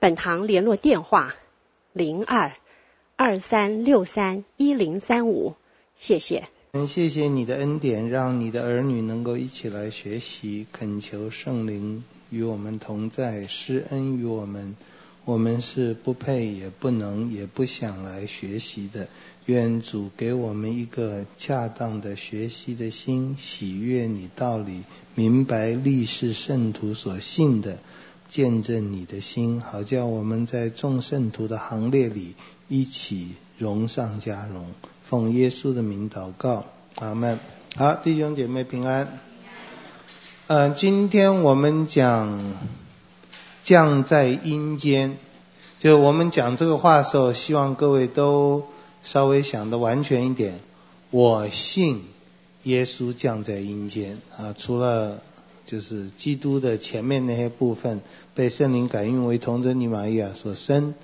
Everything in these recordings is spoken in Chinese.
本堂联络电话：零二二三六三一零三五。谢谢。谢谢你的恩典，让你的儿女能够一起来学习，恳求圣灵与我们同在，施恩于我们。我们是不配，也不能，也不想来学习的。愿主给我们一个恰当的学习的心，喜悦你道理，明白历世圣徒所信的。见证你的心，好叫我们在众圣徒的行列里一起荣上加荣。奉耶稣的名祷告，阿门。好，弟兄姐妹平安。嗯、今天我们讲降在阴间，就我们讲这个话的时候，希望各位都稍微想的完全一点。我信耶稣降在阴间啊，除了。就是基督的前面那些部分被圣灵感应为童贞女玛利亚所生，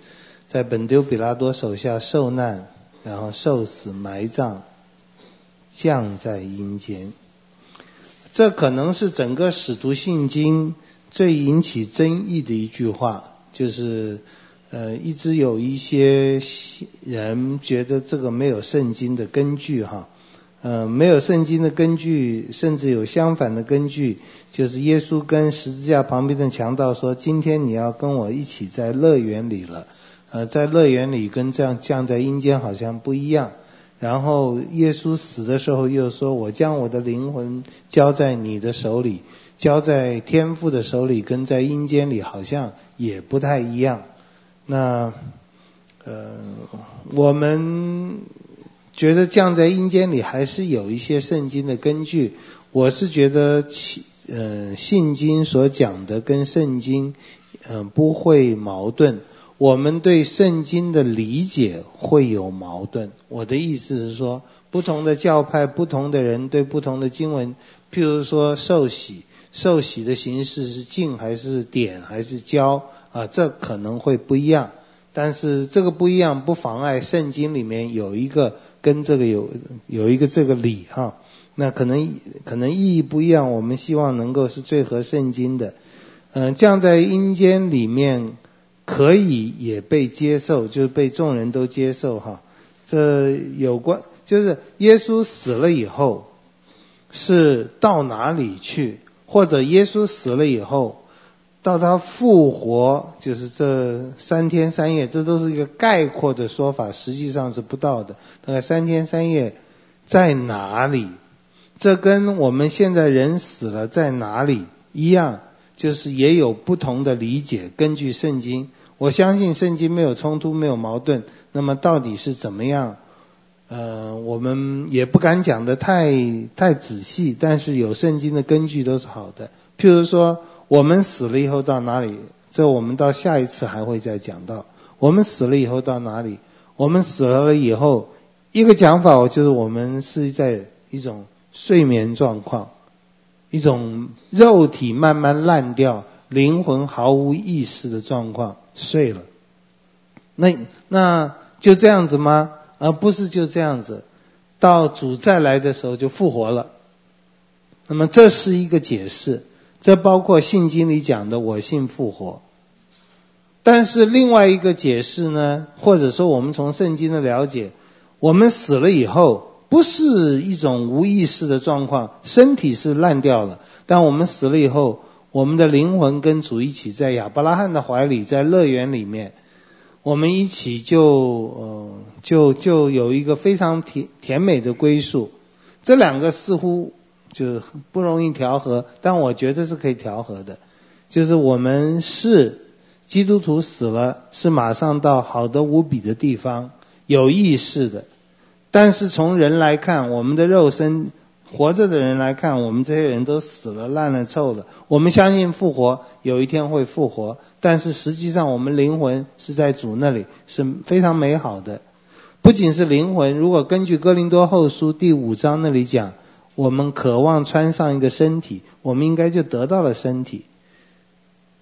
在本丢彼拉多手下受难，然后受死埋葬，降在阴间。这可能是整个使徒信经最引起争议的一句话，就是呃一直有一些人觉得这个没有圣经的根据哈。呃，没有圣经的根据，甚至有相反的根据，就是耶稣跟十字架旁边的强盗说：“今天你要跟我一起在乐园里了。”呃，在乐园里跟这样降在阴间好像不一样。然后耶稣死的时候又说：“我将我的灵魂交在你的手里，交在天父的手里，跟在阴间里好像也不太一样。”那呃，我们。觉得降在阴间里还是有一些圣经的根据。我是觉得，呃，信经所讲的跟圣经，嗯、不会矛盾。我们对圣经的理解会有矛盾。我的意思是说，不同的教派、不同的人对不同的经文，譬如说受洗，受洗的形式是浸还是点还是浇啊，这可能会不一样。但是这个不一样不妨碍圣经里面有一个。跟这个有有一个这个理哈，那可能可能意义不一样，我们希望能够是最合圣经的。嗯，降在阴间里面可以也被接受，就是被众人都接受哈。这有关就是耶稣死了以后是到哪里去，或者耶稣死了以后。到他复活，就是这三天三夜，这都是一个概括的说法，实际上是不到的。那个三天三夜在哪里？这跟我们现在人死了在哪里一样，就是也有不同的理解。根据圣经，我相信圣经没有冲突，没有矛盾。那么到底是怎么样？呃，我们也不敢讲得太太仔细，但是有圣经的根据都是好的。譬如说。我们死了以后到哪里？这我们到下一次还会再讲到。我们死了以后到哪里？我们死了以后，一个讲法就是我们是在一种睡眠状况，一种肉体慢慢烂掉，灵魂毫无意识的状况，睡了。那那就这样子吗？而不是就这样子，到主再来的时候就复活了。那么这是一个解释。这包括信经里讲的“我信复活”，但是另外一个解释呢，或者说我们从圣经的了解，我们死了以后不是一种无意识的状况，身体是烂掉了，但我们死了以后，我们的灵魂跟主一起在亚伯拉罕的怀里，在乐园里面，我们一起就呃就就有一个非常甜甜美的归宿，这两个似乎。就不容易调和，但我觉得是可以调和的。就是我们是基督徒死了，是马上到好的无比的地方，有意识的。但是从人来看，我们的肉身活着的人来看，我们这些人都死了、烂了、臭了。我们相信复活，有一天会复活，但是实际上我们灵魂是在主那里，是非常美好的。不仅是灵魂，如果根据哥林多后书第五章那里讲，我们渴望穿上一个身体，我们应该就得到了身体。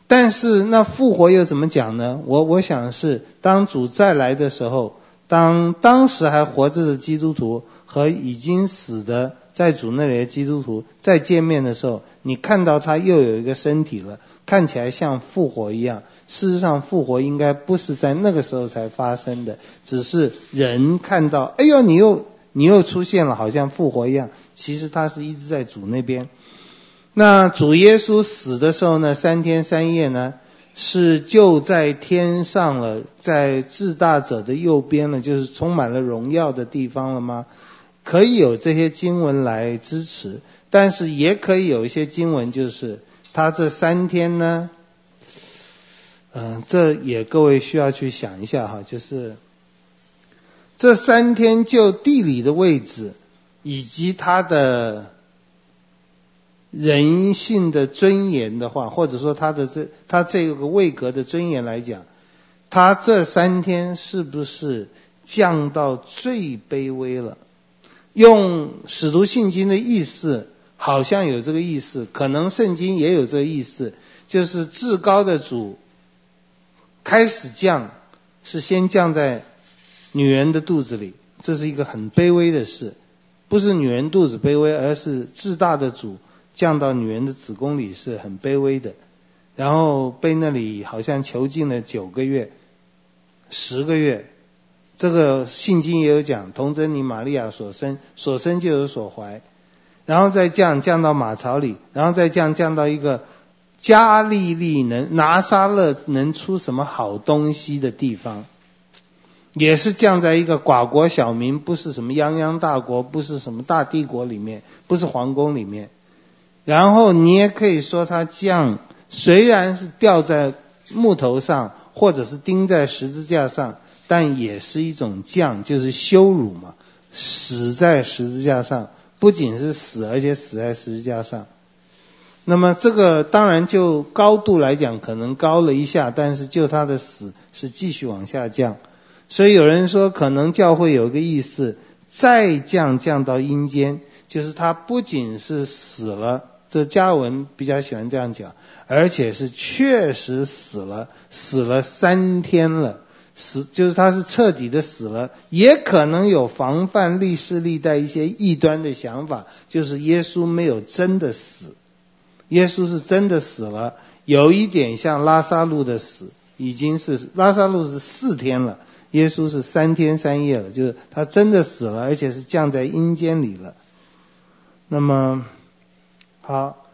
但是那复活又怎么讲呢？我我想是当主再来的时候，当当时还活着的基督徒和已经死的在主那里的基督徒再见面的时候，你看到他又有一个身体了，看起来像复活一样。事实上，复活应该不是在那个时候才发生的，只是人看到，哎呦，你又你又出现了，好像复活一样。其实他是一直在主那边。那主耶稣死的时候呢，三天三夜呢，是就在天上了，在至大者的右边了，就是充满了荣耀的地方了吗？可以有这些经文来支持，但是也可以有一些经文，就是他这三天呢。嗯，这也各位需要去想一下哈，就是这三天就地理的位置以及他的人性的尊严的话，或者说他的这他这个位格的尊严来讲，他这三天是不是降到最卑微了？用使徒信经的意思，好像有这个意思，可能圣经也有这个意思，就是至高的主。开始降，是先降在女人的肚子里，这是一个很卑微的事，不是女人肚子卑微，而是至大的主降到女人的子宫里是很卑微的，然后被那里好像囚禁了九个月、十个月，这个圣经也有讲，童贞女玛利亚所生，所生就有所怀，然后再降降到马槽里，然后再降降到一个。加利利能拿撒勒能出什么好东西的地方，也是降在一个寡国小民，不是什么泱泱大国，不是什么大帝国里面，不是皇宫里面。然后你也可以说他降，虽然是吊在木头上，或者是钉在十字架上，但也是一种降，就是羞辱嘛，死在十字架上，不仅是死，而且死在十字架上。那么这个当然就高度来讲可能高了一下，但是就他的死是继续往下降，所以有人说可能教会有个意思，再降降到阴间，就是他不仅是死了，这加文比较喜欢这样讲，而且是确实死了，死了三天了，死就是他是彻底的死了，也可能有防范历世历代一些异端的想法，就是耶稣没有真的死。耶稣是真的死了，有一点像拉撒路的死，已经是拉撒路是四天了，耶稣是三天三夜了，就是他真的死了，而且是降在阴间里了。那么好，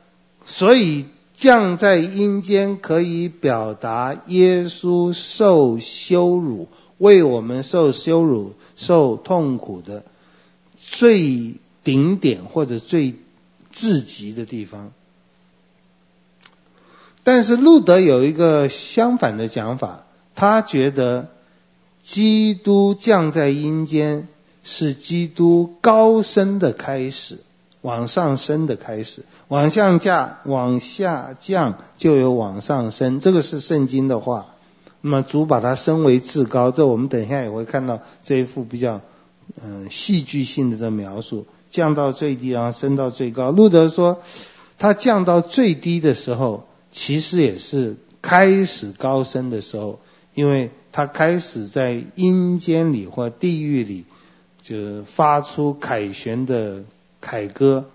所以降在阴间可以表达耶稣受羞辱，为我们受羞辱、受痛苦的最顶点或者最至极的地方。但是路德有一个相反的讲法，他觉得基督降在阴间是基督高升的开始，往上升的开始，往下降，往下降就有往上升，这个是圣经的话。那么主把它升为至高，这我们等一下也会看到这一幅比较嗯、戏剧性的这描述，降到最低，然后升到最高。路德说，他降到最低的时候。其实也是开始高升的时候，因为他开始在阴间里或地狱里，就发出凯旋的凯歌。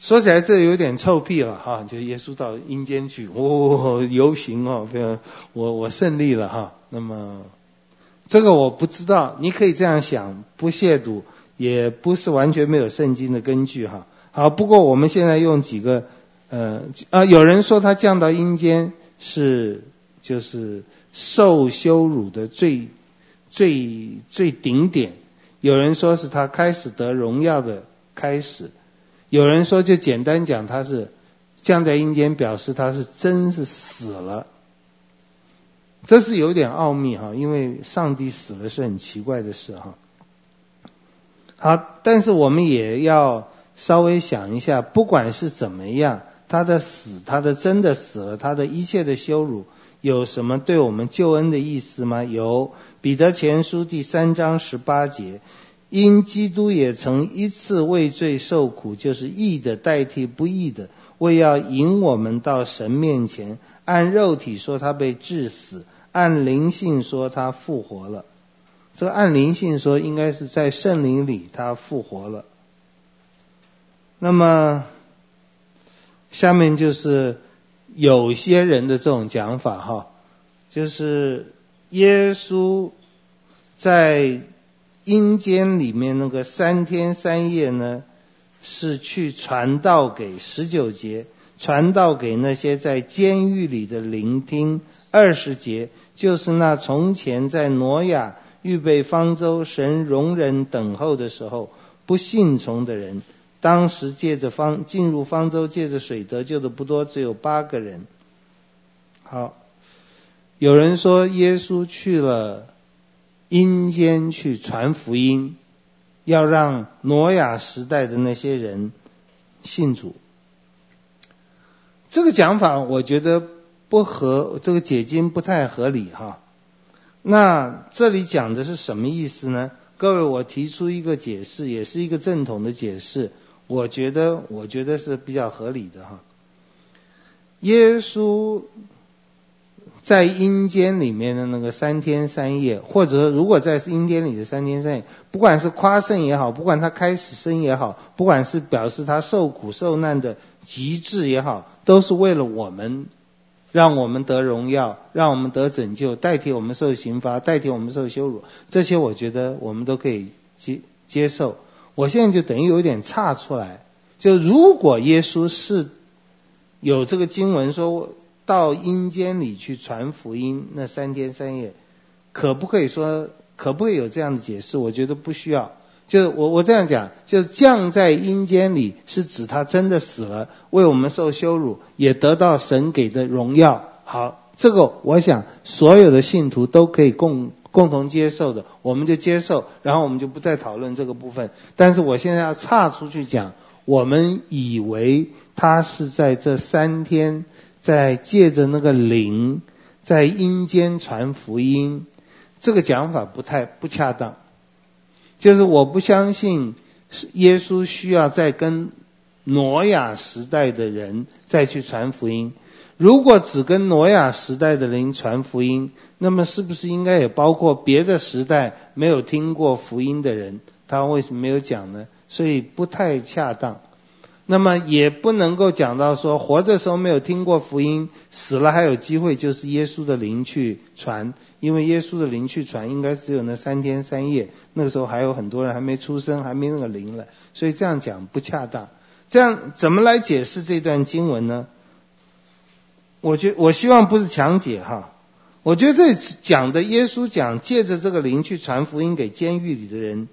说起来这有点臭屁了哈，就耶稣到阴间去，哦，游行哦，非常我我胜利了哈。那么这个我不知道，你可以这样想，不亵渎，也不是完全没有圣经的根据哈。好，不过我们现在用几个。呃啊，有人说他降到阴间是就是受羞辱的最最最顶点，有人说是他开始得荣耀的开始，有人说就简单讲他是降在阴间，表示他是真是死了，这是有点奥秘哈，因为上帝死了是很奇怪的事哈。好，但是我们也要稍微想一下，不管是怎么样，他的死，他的真的死了，他的一切的羞辱，有什么对我们救恩的意思吗？有，彼得前书第三章十八节，因基督也曾一次为罪受苦，就是义的代替不义的，为要引我们到神面前。按肉体说他被治死，按灵性说他复活了。这个按灵性说，应该是在圣灵里他复活了。那么，下面就是有些人的这种讲法哈，就是耶稣在阴间里面那个三天三夜呢，是去传道给十九节，传道给那些在监狱里的聆听二十节，就是那从前在挪亚预备方舟，神容忍等候的时候不信从的人。当时借着方进入方舟，借着水得救的不多，只有八个人。好，有人说耶稣去了阴间去传福音，要让挪亚时代的那些人信主。这个讲法我觉得不合，这个解经不太合理哈。那这里讲的是什么意思呢？各位，我提出一个解释，也是一个正统的解释。我觉得，我觉得是比较合理的哈。耶稣在阴间里面的那个三天三夜，或者如果在阴间里的三天三夜，不管是夸胜也好，不管他开始生也好，不管是表示他受苦受难的极致也好，都是为了我们，让我们得荣耀，让我们得拯救，代替我们受刑罚，代替我们受羞辱，这些我觉得我们都可以接接受。我现在就等于有点岔出来，就如果耶稣是有这个经文说到阴间里去传福音，那三天三夜，可不可以说可不可以有这样的解释？我觉得不需要。就是我我这样讲，就是降在阴间里是指他真的死了，为我们受羞辱，也得到神给的荣耀。好，这个我想所有的信徒都可以共。共同接受的，我们就接受，然后我们就不再讨论这个部分。但是我现在要岔出去讲，我们以为他是在这三天，在借着那个灵，在阴间传福音，这个讲法不太不恰当。就是我不相信耶稣需要再跟挪亚时代的人再去传福音。如果只跟挪亚时代的人传福音，那么是不是应该也包括别的时代没有听过福音的人？他为什么没有讲呢？所以不太恰当。那么也不能够讲到说活着时候没有听过福音，死了还有机会，就是耶稣的灵去传，因为耶稣的灵去传应该只有那三天三夜，那个时候还有很多人还没出生，还没那个灵来，所以这样讲不恰当。这样怎么来解释这段经文呢？我觉我希望不是强解哈，我觉得这讲的耶稣讲借着这个灵去传福音给监狱里的人，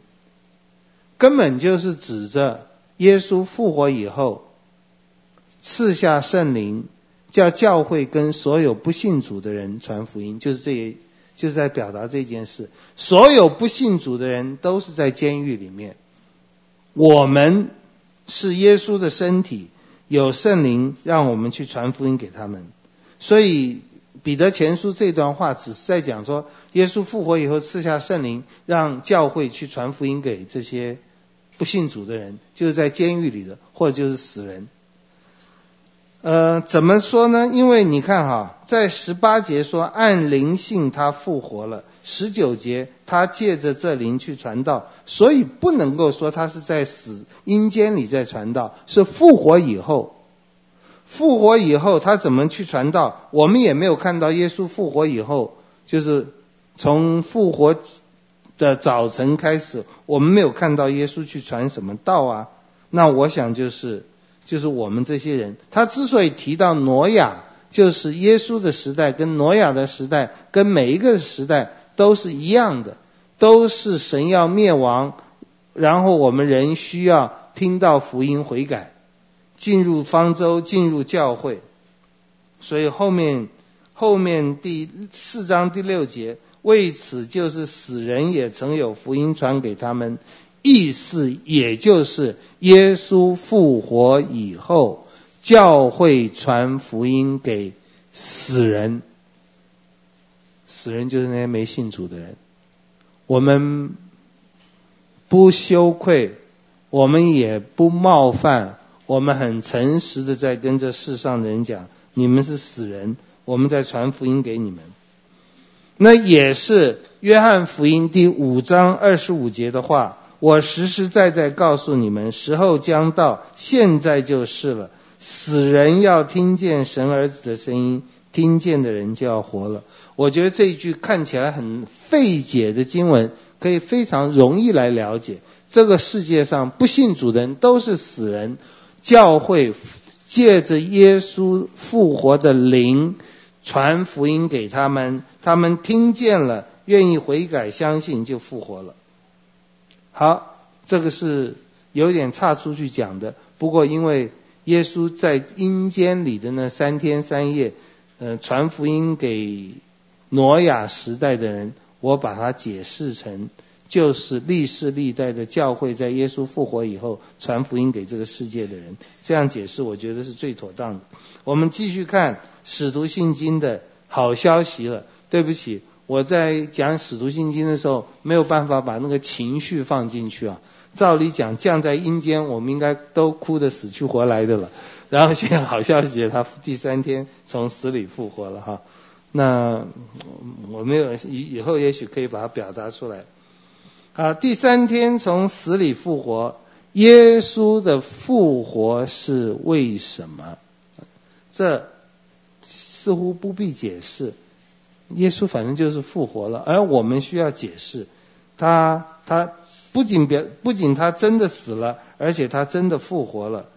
根本就是指着耶稣复活以后赐下圣灵，叫教会跟所有不信主的人传福音，就是这些，就是在表达这件事。所有不信主的人都是在监狱里面，我们是耶稣的身体。有圣灵让我们去传福音给他们，所以彼得前书这段话只是在讲说，耶稣复活以后赐下圣灵，让教会去传福音给这些不信主的人，就是在监狱里的或者就是死人。呃，怎么说呢？因为你看哈，在十八节说按灵性他复活了。十九节，他借着这灵去传道，所以不能够说他是在死阴间里在传道，是复活以后。复活以后他怎么去传道？我们也没有看到耶稣复活以后，就是从复活的早晨开始，我们没有看到耶稣去传什么道啊。那我想就是，就是我们这些人，他之所以提到挪亚，就是耶稣的时代跟挪亚的时代跟每一个时代。都是一样的，都是神要灭亡，然后我们人需要听到福音悔改，进入方舟，进入教会。所以后面后面第四章第六节，为此就是死人也曾有福音传给他们，意思也就是耶稣复活以后，教会传福音给死人。死人就是那些没信主的人。我们不羞愧，我们也不冒犯，我们很诚实的在跟这世上的人讲：你们是死人，我们在传福音给你们。那也是约翰福音第五章二十五节的话。我实实在在告诉你们，时候将到，现在就是了。死人要听见神儿子的声音，听见的人就要活了。我觉得这一句看起来很费解的经文，可以非常容易来了解。这个世界上不信主的人都是死人，教会借着耶稣复活的灵传福音给他们，他们听见了，愿意悔改相信，就复活了。好，这个是有点岔出去讲的。不过因为耶稣在阴间里的那三天三夜，呃，传福音给挪亚时代的人，我把它解释成就是历世历代的教会在耶稣复活以后传福音给这个世界的人。这样解释我觉得是最妥当的。我们继续看使徒信经的好消息了。对不起。我在讲使徒信经的时候，没有办法把那个情绪放进去啊。照理讲，降在阴间，我们应该都哭得死去活来的了。然后现在好消息，他第三天从死里复活了哈。那我没有以以后也许可以把它表达出来。啊，第三天从死里复活，耶稣的复活是为什么？这似乎不必解释。耶稣反正就是复活了，而我们需要解释，他他不仅表不仅他真的死了，而且他真的复活了。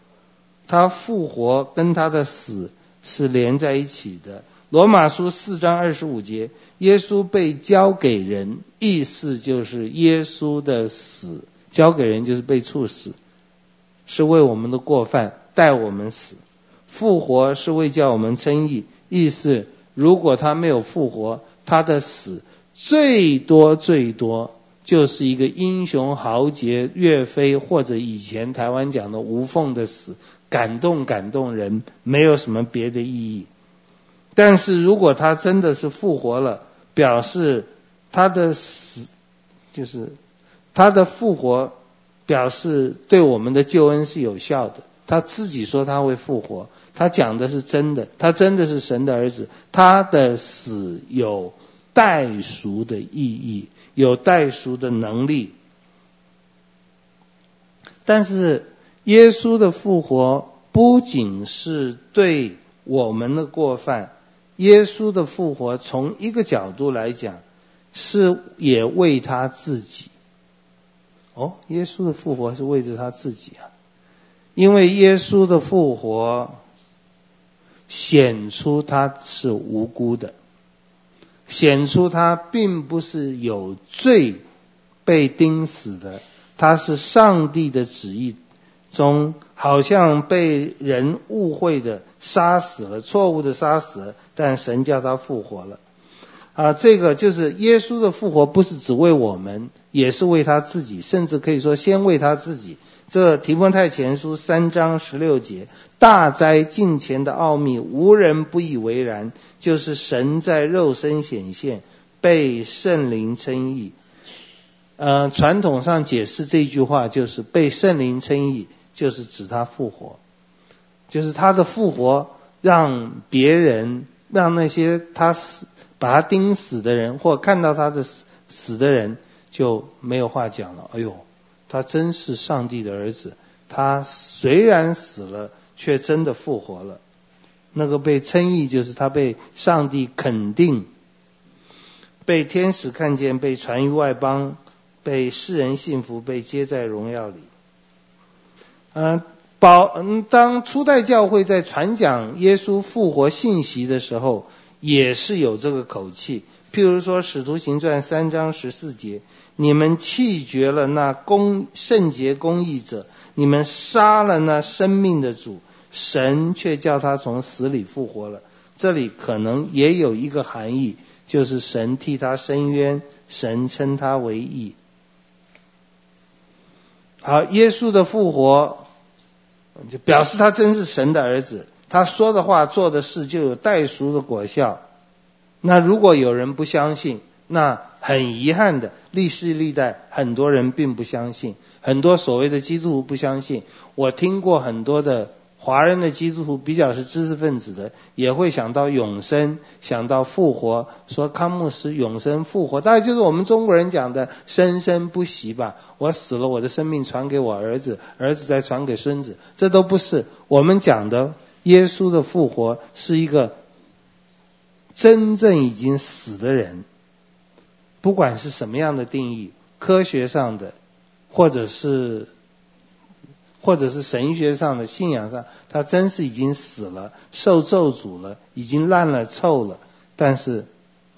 他复活跟他的死是连在一起的。罗马书四章二十五节，耶稣被交给人，意思就是耶稣的死交给人就是被处死，是为我们的过犯代我们死。复活是为叫我们称义，意思。如果他没有复活，他的死最多最多就是一个英雄豪杰岳飞或者以前台湾讲的吴凤的死，感动感动人，没有什么别的意义。但是如果他真的是复活了，表示他的死就是他的复活，表示对我们的救恩是有效的。他自己说他会复活。他讲的是真的，他真的是神的儿子，他的死有代赎的意义，有代赎的能力。但是耶稣的复活不仅是对我们的过犯，耶稣的复活从一个角度来讲，是也为他自己。哦，耶稣的复活是为着他自己啊，因为耶稣的复活。显出他是无辜的，显出他并不是有罪被钉死的，他是上帝的旨意中好像被人误会的杀死了，错误的杀死了，但神叫他复活了。啊，这个就是耶稣的复活，不是只为我们，也是为他自己，甚至可以说先为他自己。这提摩太前书三章十六节，大灾近前的奥秘，无人不以为然，就是神在肉身显现，被圣灵称义。呃，传统上解释这句话，就是被圣灵称义，就是指他复活，就是他的复活，让别人，让那些他死把他钉死的人，或看到他的死死的人，就没有话讲了。哎呦！他真是上帝的儿子，他虽然死了，却真的复活了。那个被称义，就是他被上帝肯定，被天使看见，被传于外邦，被世人信服，被接在荣耀里。嗯，保嗯，当初代教会在传讲耶稣复活信息的时候，也是有这个口气。譬如说《使徒行传》三章十四节。你们弃绝了那公圣洁公义者，你们杀了那生命的主，神却叫他从死里复活了。这里可能也有一个含义，就是神替他伸冤，神称他为义。好，耶稣的复活就表示他真是神的儿子，他说的话、做的事就有代赎的果效。那如果有人不相信，那很遗憾的，历世历代很多人并不相信，很多所谓的基督徒不相信。我听过很多的。华人的基督徒比较是知识分子的，也会想到永生，想到复活，说康牧师永生复活，大概就是我们中国人讲的生生不息吧。我死了，我的生命传给我儿子，儿子再传给孙子，这都不是我们讲的。耶稣的复活是一个真正已经死的人，不管是什么样的定义，科学上的，或者是。或者是神学上的信仰上，他真是已经死了，受咒诅了，已经烂了臭了，但是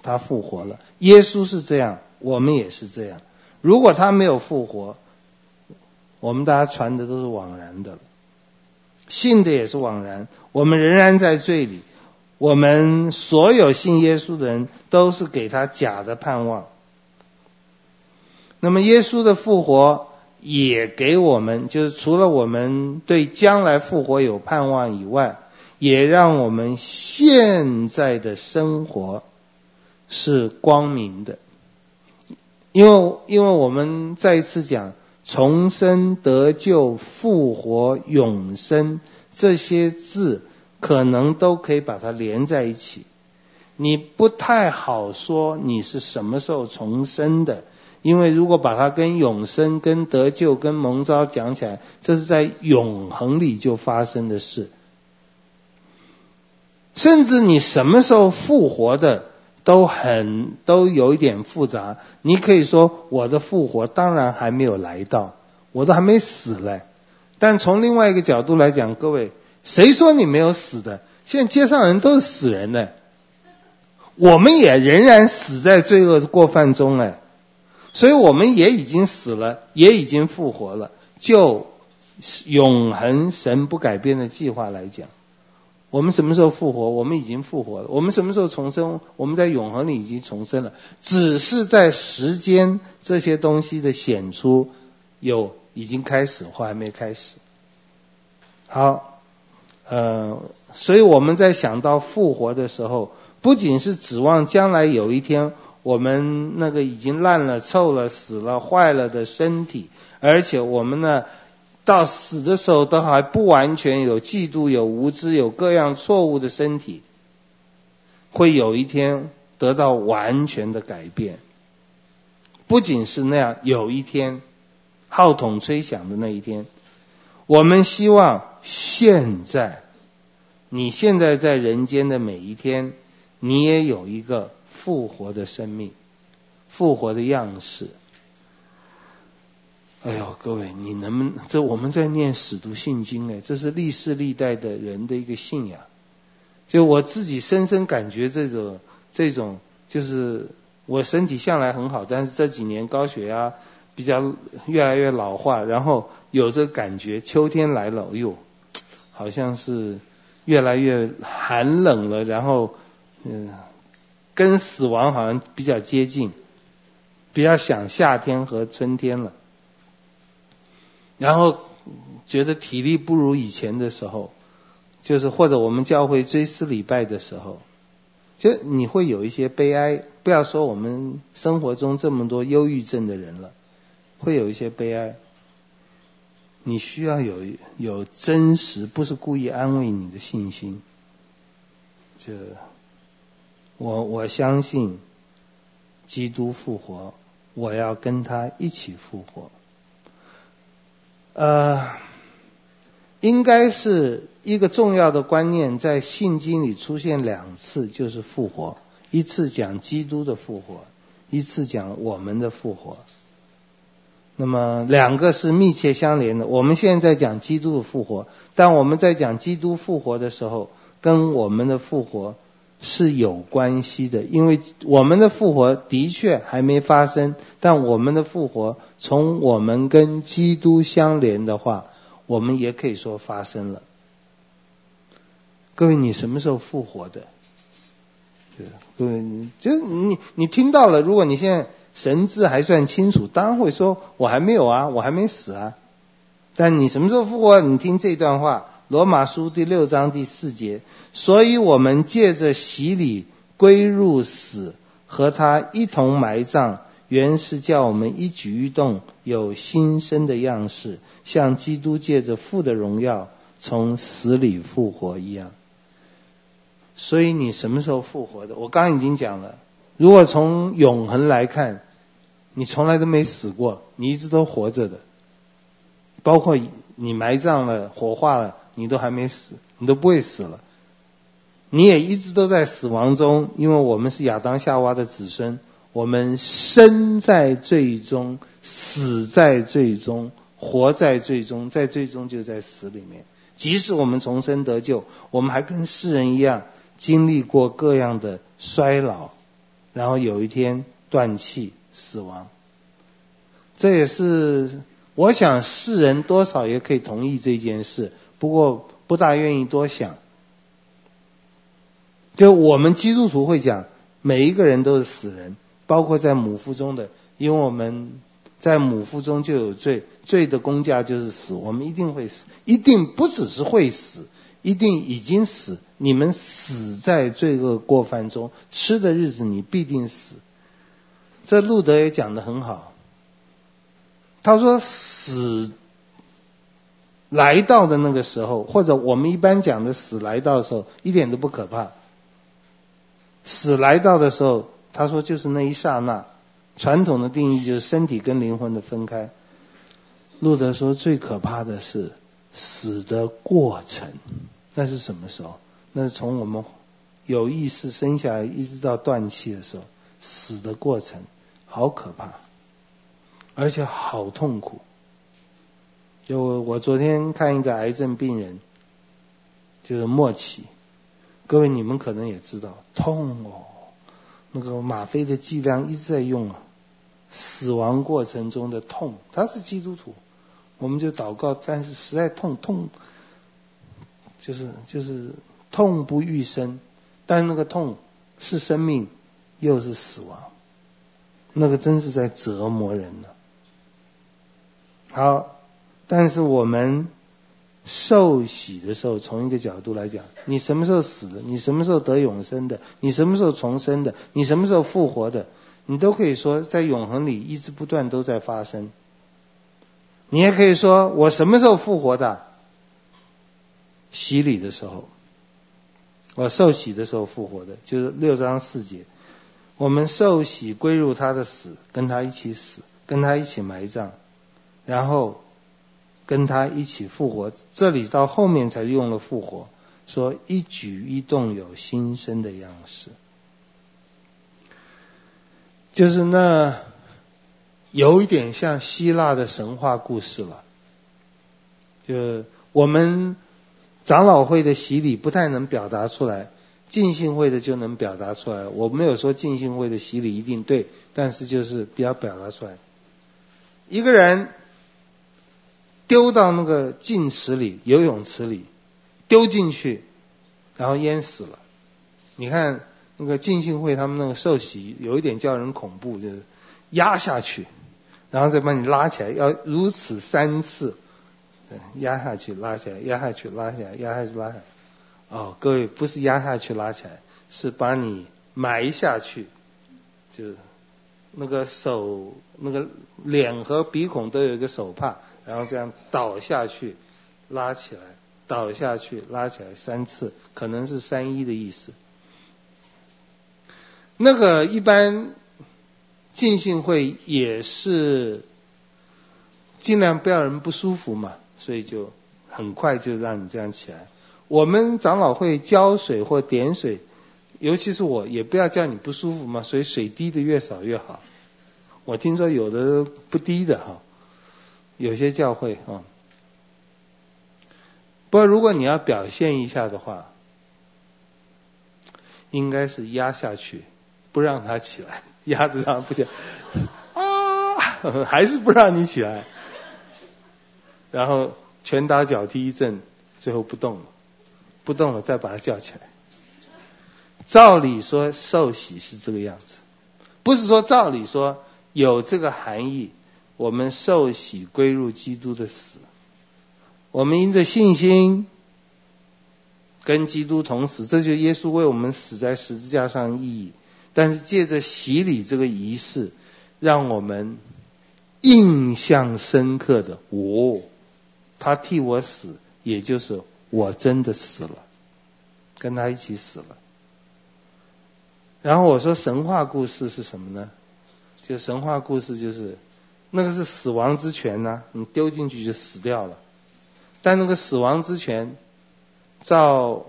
他复活了。耶稣是这样，我们也是这样。如果他没有复活，我们大家传的都是枉然的，信的也是枉然。我们仍然在罪里，我们所有信耶稣的人都是给他假的盼望。那么耶稣的复活。也给我们，就是除了我们对将来复活有盼望以外，也让我们现在的生活是光明的。因为，因为我们再一次讲重生、得救、复活、永生这些字，可能都可以把它连在一起。你不太好说你是什么时候重生的。因为如果把它跟永生、跟得救、跟蒙召讲起来，这是在永恒里就发生的事。甚至你什么时候复活的，都很都有一点复杂。你可以说我的复活当然还没有来到，我都还没死嘞。但从另外一个角度来讲，各位，谁说你没有死的？现在街上人都是死人的，我们也仍然死在罪恶的过犯中哎。所以我们也已经死了，也已经复活了。就永恒神不改变的计划来讲，我们什么时候复活？我们已经复活了。我们什么时候重生？我们在永恒里已经重生了。只是在时间这些东西的显出，有已经开始或还没开始。好，呃，所以我们在想到复活的时候，不仅是指望将来有一天。我们那个已经烂了、臭了、死了、坏了的身体，而且我们呢，到死的时候都还不完全有嫉妒、有无知、有各样错误的身体，会有一天得到完全的改变。不仅是那样，有一天号筒吹响的那一天，我们希望现在，你现在在人间的每一天，你也有一个。复活的生命，复活的样式。哎呦，各位，你能不能？这我们在念使徒信经哎，这是历世历代的人的一个信仰。就我自己深深感觉，这种这种就是我身体向来很好，但是这几年高血压比较越来越老化，然后有这感觉，秋天来了，哎呦，好像是越来越寒冷了，然后嗯。跟死亡好像比较接近，比较想夏天和春天了。然后觉得体力不如以前的时候，就是或者我们教会追思礼拜的时候，就你会有一些悲哀。不要说我们生活中这么多忧郁症的人了，会有一些悲哀。你需要有有真实，不是故意安慰你的信心，就。我我相信基督复活，我要跟他一起复活。呃，应该是一个重要的观念，在信经里出现两次，就是复活，一次讲基督的复活，一次讲我们的复活。那么两个是密切相连的。我们现在在讲基督的复活，但我们在讲基督复活的时候，跟我们的复活。是有关系的，因为我们的复活的确还没发生，但我们的复活从我们跟基督相连的话，我们也可以说发生了。各位，你什么时候复活的？对，各位，就是你你听到了，如果你现在神志还算清楚，当然会说我还没有啊，我还没死啊，但你什么时候复活？你听这段话，《罗马书》第六章第四节。所以我们借着洗礼归入死，和他一同埋葬，原是叫我们一举一动有新生的样式，像基督借着父的荣耀从死里复活一样。所以你什么时候复活的？我刚刚已经讲了。如果从永恒来看，你从来都没死过，你一直都活着的。包括你埋葬了、火化了，你都还没死，你都不会死了。你也一直都在死亡中，因为我们是亚当夏娃的子孙，我们生在最终，死在最终，活在最终，在最终就在死里面。即使我们重生得救，我们还跟世人一样。经历过各样的衰老，然后有一天断气死亡，这也是我想世人多少也可以同意这件事，不过不大愿意多想。就我们基督徒会讲，每一个人都是死人，包括在母腹中的，因为我们在母腹中就有罪，罪的工价就是死，我们一定会死，一定不只是会死。一定已经死，你们死在罪恶过犯中，吃的日子你必定死。这路德也讲得很好，他说死来到的那个时候，或者我们一般讲的死来到的时候，一点都不可怕。死来到的时候，他说就是那一刹那，传统的定义就是身体跟灵魂的分开。路德说最可怕的是。死的过程，那是什么时候？那是从我们有意识生下来，一直到断气的时候，死的过程好可怕，而且好痛苦。就我昨天看一个癌症病人，就是末期，各位你们可能也知道，痛哦，那个吗啡的剂量一直在用啊，死亡过程中的痛，他是基督徒。我们就祷告，但是实在痛痛，就是就是痛不欲生，但那个痛是生命，又是死亡，那个真是在折磨人呢。好，但是我们受洗的时候，从一个角度来讲，你什么时候死的？你什么时候得永生的？你什么时候重生的？你什么时候复活的？你都可以说，在永恒里一直不断都在发生。你也可以说，我什么时候复活的？洗礼的时候，我受洗的时候复活的，就是六章四节。我们受洗归入他的死，跟他一起死，跟他一起埋葬，然后跟他一起复活。这里到后面才用了复活，说一举一动有新生的样式，就是那。有一点像希腊的神话故事了，就我们长老会的洗礼不太能表达出来，浸信会的就能表达出来。我没有说浸信会的洗礼一定对，但是就是比较表达出来。一个人丢到那个静池里、游泳池里，丢进去，然后淹死了。你看那个浸信会他们那个受洗，有一点叫人恐怖，就是压下去。然后再把你拉起来，要如此三次，压下去拉起来，压下去拉起来，压下去拉起来。哦，各位不是压下去拉起来，是把你埋下去，就那个手、那个脸和鼻孔都有一个手帕，然后这样倒下去，拉起来，倒下去拉起来三次，可能是三一的意思。那个一般。浸信会也是尽量不要人不舒服嘛，所以就很快就让你这样起来。我们长老会浇水或点水，尤其是我也不要叫你不舒服嘛，所以水滴的越少越好。我听说有的不滴的哈，有些教会啊。不过如果你要表现一下的话，应该是压下去，不让他起来。压着他不起来，啊，还是不让你起来，然后拳打脚踢一阵，最后不动了，不动了再把他叫起来。照理说受洗是这个样子，不是说照理说有这个含义，我们受洗归入基督的死，我们因着信心跟基督同死，这就是耶稣为我们死在十字架上意义。但是借着洗礼这个仪式，让我们印象深刻的，哦，他替我死，也就是我真的死了，跟他一起死了。然后我说神话故事是什么呢？就神话故事就是，那个是死亡之泉呢、你丢进去就死掉了。但那个死亡之泉，照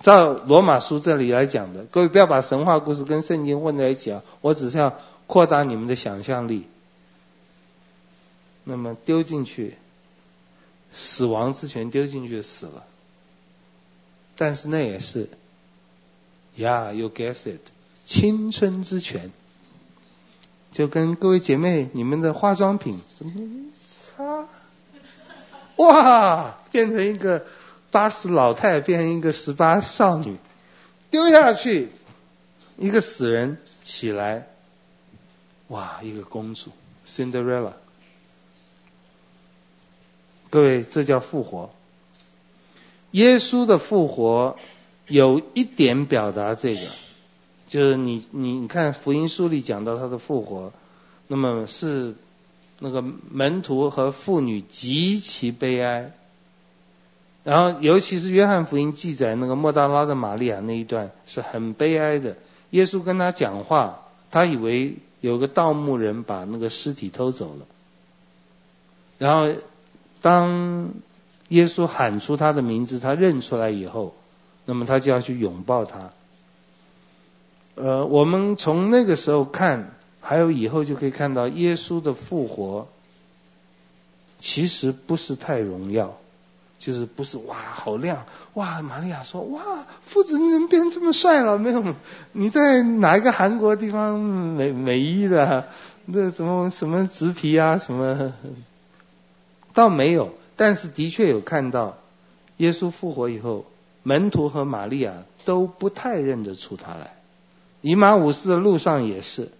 照罗马书这里来讲的，各位不要把神话故事跟圣经混在一起啊！我只是要扩大你们的想象力。那么丢进去，死亡之泉丢进去死了，但是那也是。yeah，you guess it，青春之泉，就跟各位姐妹，你们的化妆品，擦，哇，变成一个八十老太，变成一个十八少女，丢下去，一个死人起来，哇，一个公主，Cinderella，各位，这叫复活，耶稣的复活。有一点表达这个，就是你你你看福音书里讲到他的复活，那么是那个门徒和妇女极其悲哀，然后尤其是约翰福音记载那个莫大拉的玛利亚那一段是很悲哀的。耶稣跟他讲话，他以为有个盗墓人把那个尸体偷走了，然后当耶稣喊出他的名字，他认出来以后。那么他就要去拥抱他。呃，我们从那个时候看，还有以后就可以看到耶稣的复活，其实不是太荣耀，就是不是哇好亮哇。玛利亚说哇，夫子你怎么变这么帅了？没有，你在哪一个韩国地方美美衣的？那怎么什么植皮啊什么？倒没有，但是的确有看到耶稣复活以后。门徒和玛利亚都不太认得出他来，以马忤斯的路上也是，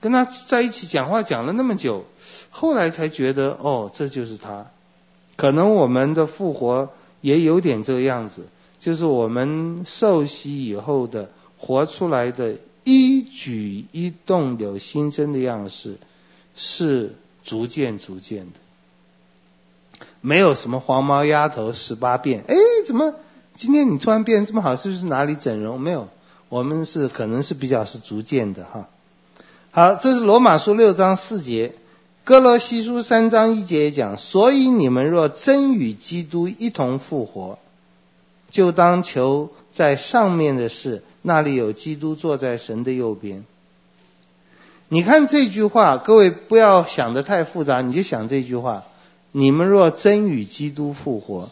跟他在一起讲话讲了那么久，后来才觉得哦，这就是他。可能我们的复活也有点这个样子，就是我们受洗以后的活出来的一举一动有新生的样式，是逐渐逐渐的，没有什么黄毛丫头十八变，哎，怎么？今天你突然变这么好，是不是哪里整容？没有，我们是可能是比较是逐渐的哈。好，这是罗马书六章四节，哥罗西书三章一节也讲，所以你们若真与基督一同复活，就当求在上面的事，那里有基督坐在神的右边。你看这句话，各位不要想的太复杂，你就想这句话：你们若真与基督复活。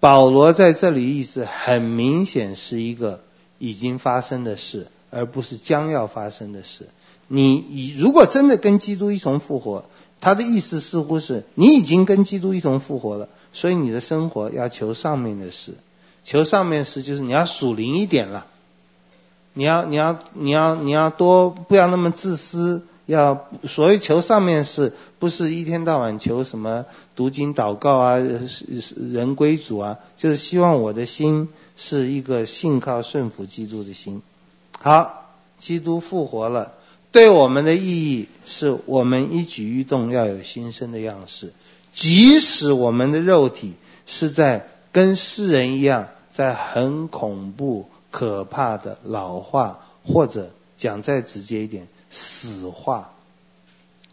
保罗在这里意思很明显是一个已经发生的事，而不是将要发生的事。你如果真的跟基督一同复活，他的意思似乎是你已经跟基督一同复活了，所以你的生活要求上面的事，求上面事就是你要属灵一点了，你要你要你要你要多不要那么自私。要所谓求上面是不是一天到晚求什么读经祷告啊，人归主啊？就是希望我的心是一个信靠顺服基督的心。好，基督复活了，对我们的意义是我们一举一动要有新生的样式，即使我们的肉体是在跟世人一样，在很恐怖可怕的老化，或者讲再直接一点。死化，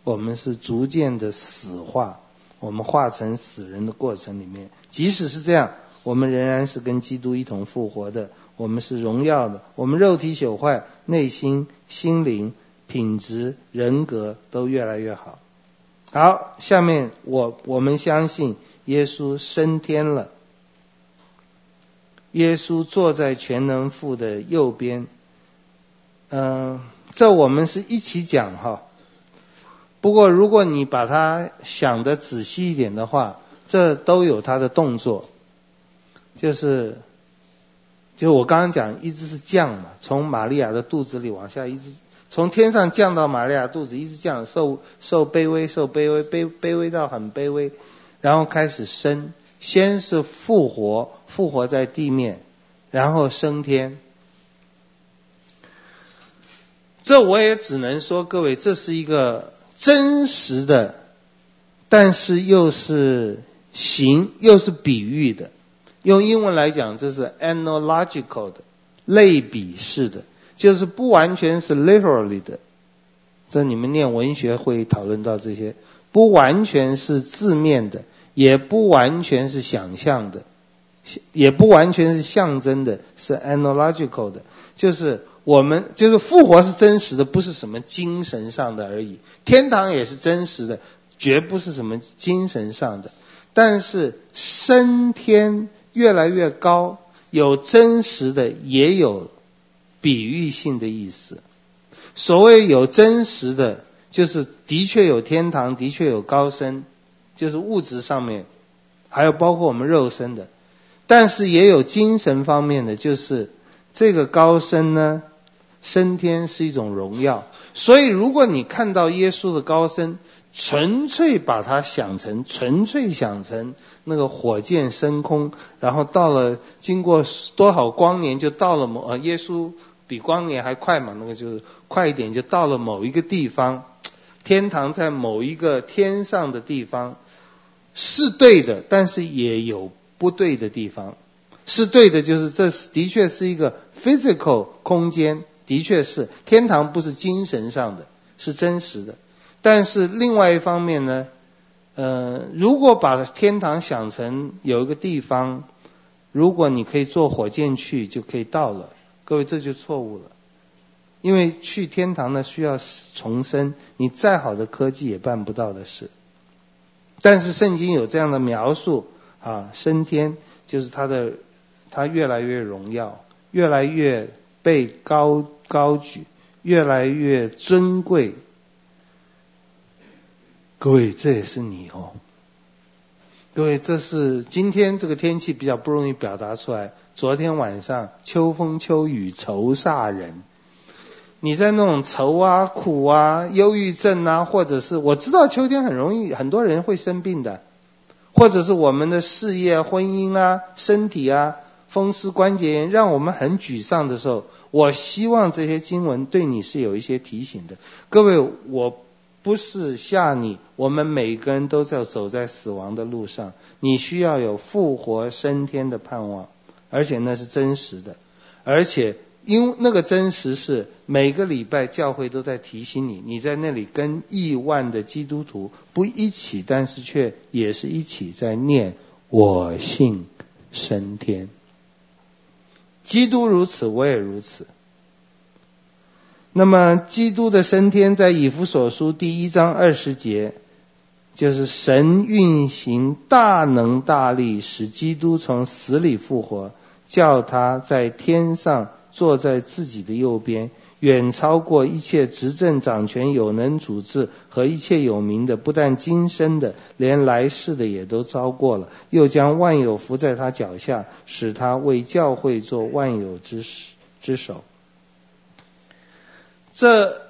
我们是逐渐的死化，我们化成死人的过程里面，即使是这样，我们仍然是跟基督一同复活的，我们是荣耀的，我们肉体朽坏，内心、心灵、品质、人格都越来越好。好，下面我我们相信耶稣升天了，耶稣坐在全能父的右边，嗯、这我们是一起讲哈，不过如果你把它想得仔细一点的话，这都有它的动作，就是，就我刚刚讲，一直是降嘛，从玛利亚的肚子里往下，一直从天上降到玛利亚肚子，一直降，受受卑微，受卑微，卑卑微到很卑微，然后开始升，先是复活，复活在地面，然后升天。这我也只能说，各位，这是一个真实的，但是又是形，又是比喻的。用英文来讲，这是 analogical 的，类比式的，就是不完全是 literally 的。这你们念文学会讨论到这些，不完全是字面的，也不完全是想象的，也不完全是象征的，是 analogical 的，就是。我们就是复活是真实的，不是什么精神上的而已。天堂也是真实的，绝不是什么精神上的。但是升天越来越高，有真实的，也有比喻性的意思。所谓有真实的，就是的确有天堂，的确有高升，就是物质上面，还有包括我们肉身的。但是也有精神方面的，就是这个高升呢。升天是一种荣耀，所以如果你看到耶稣的高升，纯粹把它想成，纯粹想成那个火箭升空，然后到了经过多少光年就到了某，呃，耶稣比光年还快嘛，那个就是快一点就到了某一个地方，天堂在某一个天上的地方，是对的，但是也有不对的地方，是对的，就是这的确是一个 physical 空间。的确是，天堂不是精神上的，是真实的。但是另外一方面呢，呃，如果把天堂想成有一个地方，如果你可以坐火箭去就可以到了，各位这就错误了。因为去天堂呢需要重生，你再好的科技也办不到的事。但是圣经有这样的描述啊，升天就是他的，他越来越荣耀，越来越被高。高举，越来越尊贵。各位，这也是你哦。各位，这是今天这个天气比较不容易表达出来。昨天晚上秋风秋雨愁煞人。你在那种愁啊、苦啊、忧郁症啊，或者是我知道秋天很容易很多人会生病的，或者是我们的事业、婚姻啊、身体啊。风湿关节炎让我们很沮丧的时候，我希望这些经文对你是有一些提醒的。各位，我不是吓你，我们每个人都在走在死亡的路上，你需要有复活升天的盼望，而且那是真实的，而且因那个真实是每个礼拜教会都在提醒你，你在那里跟亿万的基督徒不一起，但是却也是一起在念我信升天。基督如此，我也如此。那么，基督的升天在以弗所书第一章二十节，就是神运行大能大力，使基督从死里复活，叫他在天上坐在自己的右边。远超过一切执政掌权有能主治和一切有名的，不但今生的，连来世的也都超过了。又将万有伏在他脚下，使他为教会做万有之之首。这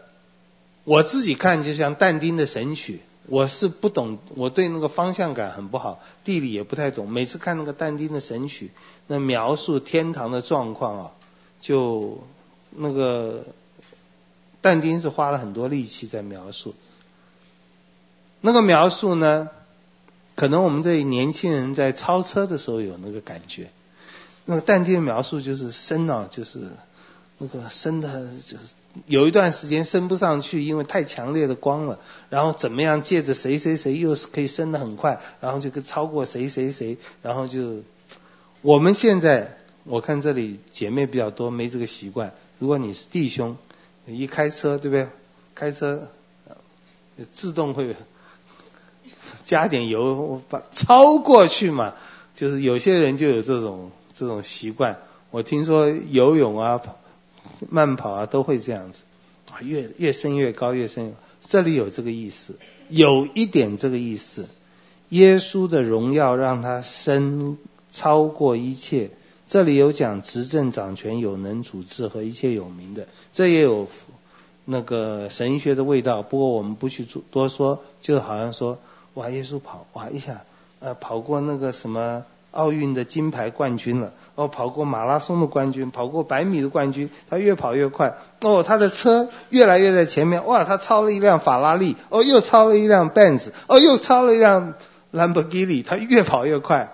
我自己看就像但丁的《神曲》，我是不懂，我对那个方向感很不好，地理也不太懂。每次看那个但丁的《神曲》，那描述天堂的状况啊，就那个。但丁是花了很多力气在描述，那个描述呢，可能我们这年轻人在超车的时候有那个感觉。那个但丁的描述就是升啊，就是那个升的，就是有一段时间升不上去，因为太强烈的光了。然后怎么样借着谁谁谁又是可以升得很快，然后就可以超过谁谁谁，然后就我们现在我看这里姐妹比较多，没这个习惯。如果你是弟兄。一开车，对不对？开车自动会加点油，把超过去嘛。就是有些人就有这种这种习惯。我听说游泳啊、慢跑啊都会这样子，啊越越升越高，越升越高。这里有这个意思，有一点这个意思。耶稣的荣耀让他升超过一切。这里有讲执政掌权有能主治和一切有名的，这也有那个神学的味道。不过我们不去多说，就好像说，哇，耶稣跑，哇一下，呃跑过那个什么奥运的金牌冠军了，哦，跑过马拉松的冠军，跑过百米的冠军，他越跑越快，哦，他的车越来越在前面，哇，他超了一辆法拉利，哦，又超了一辆 Benz，哦，又超了一辆兰博基尼，他越跑越快，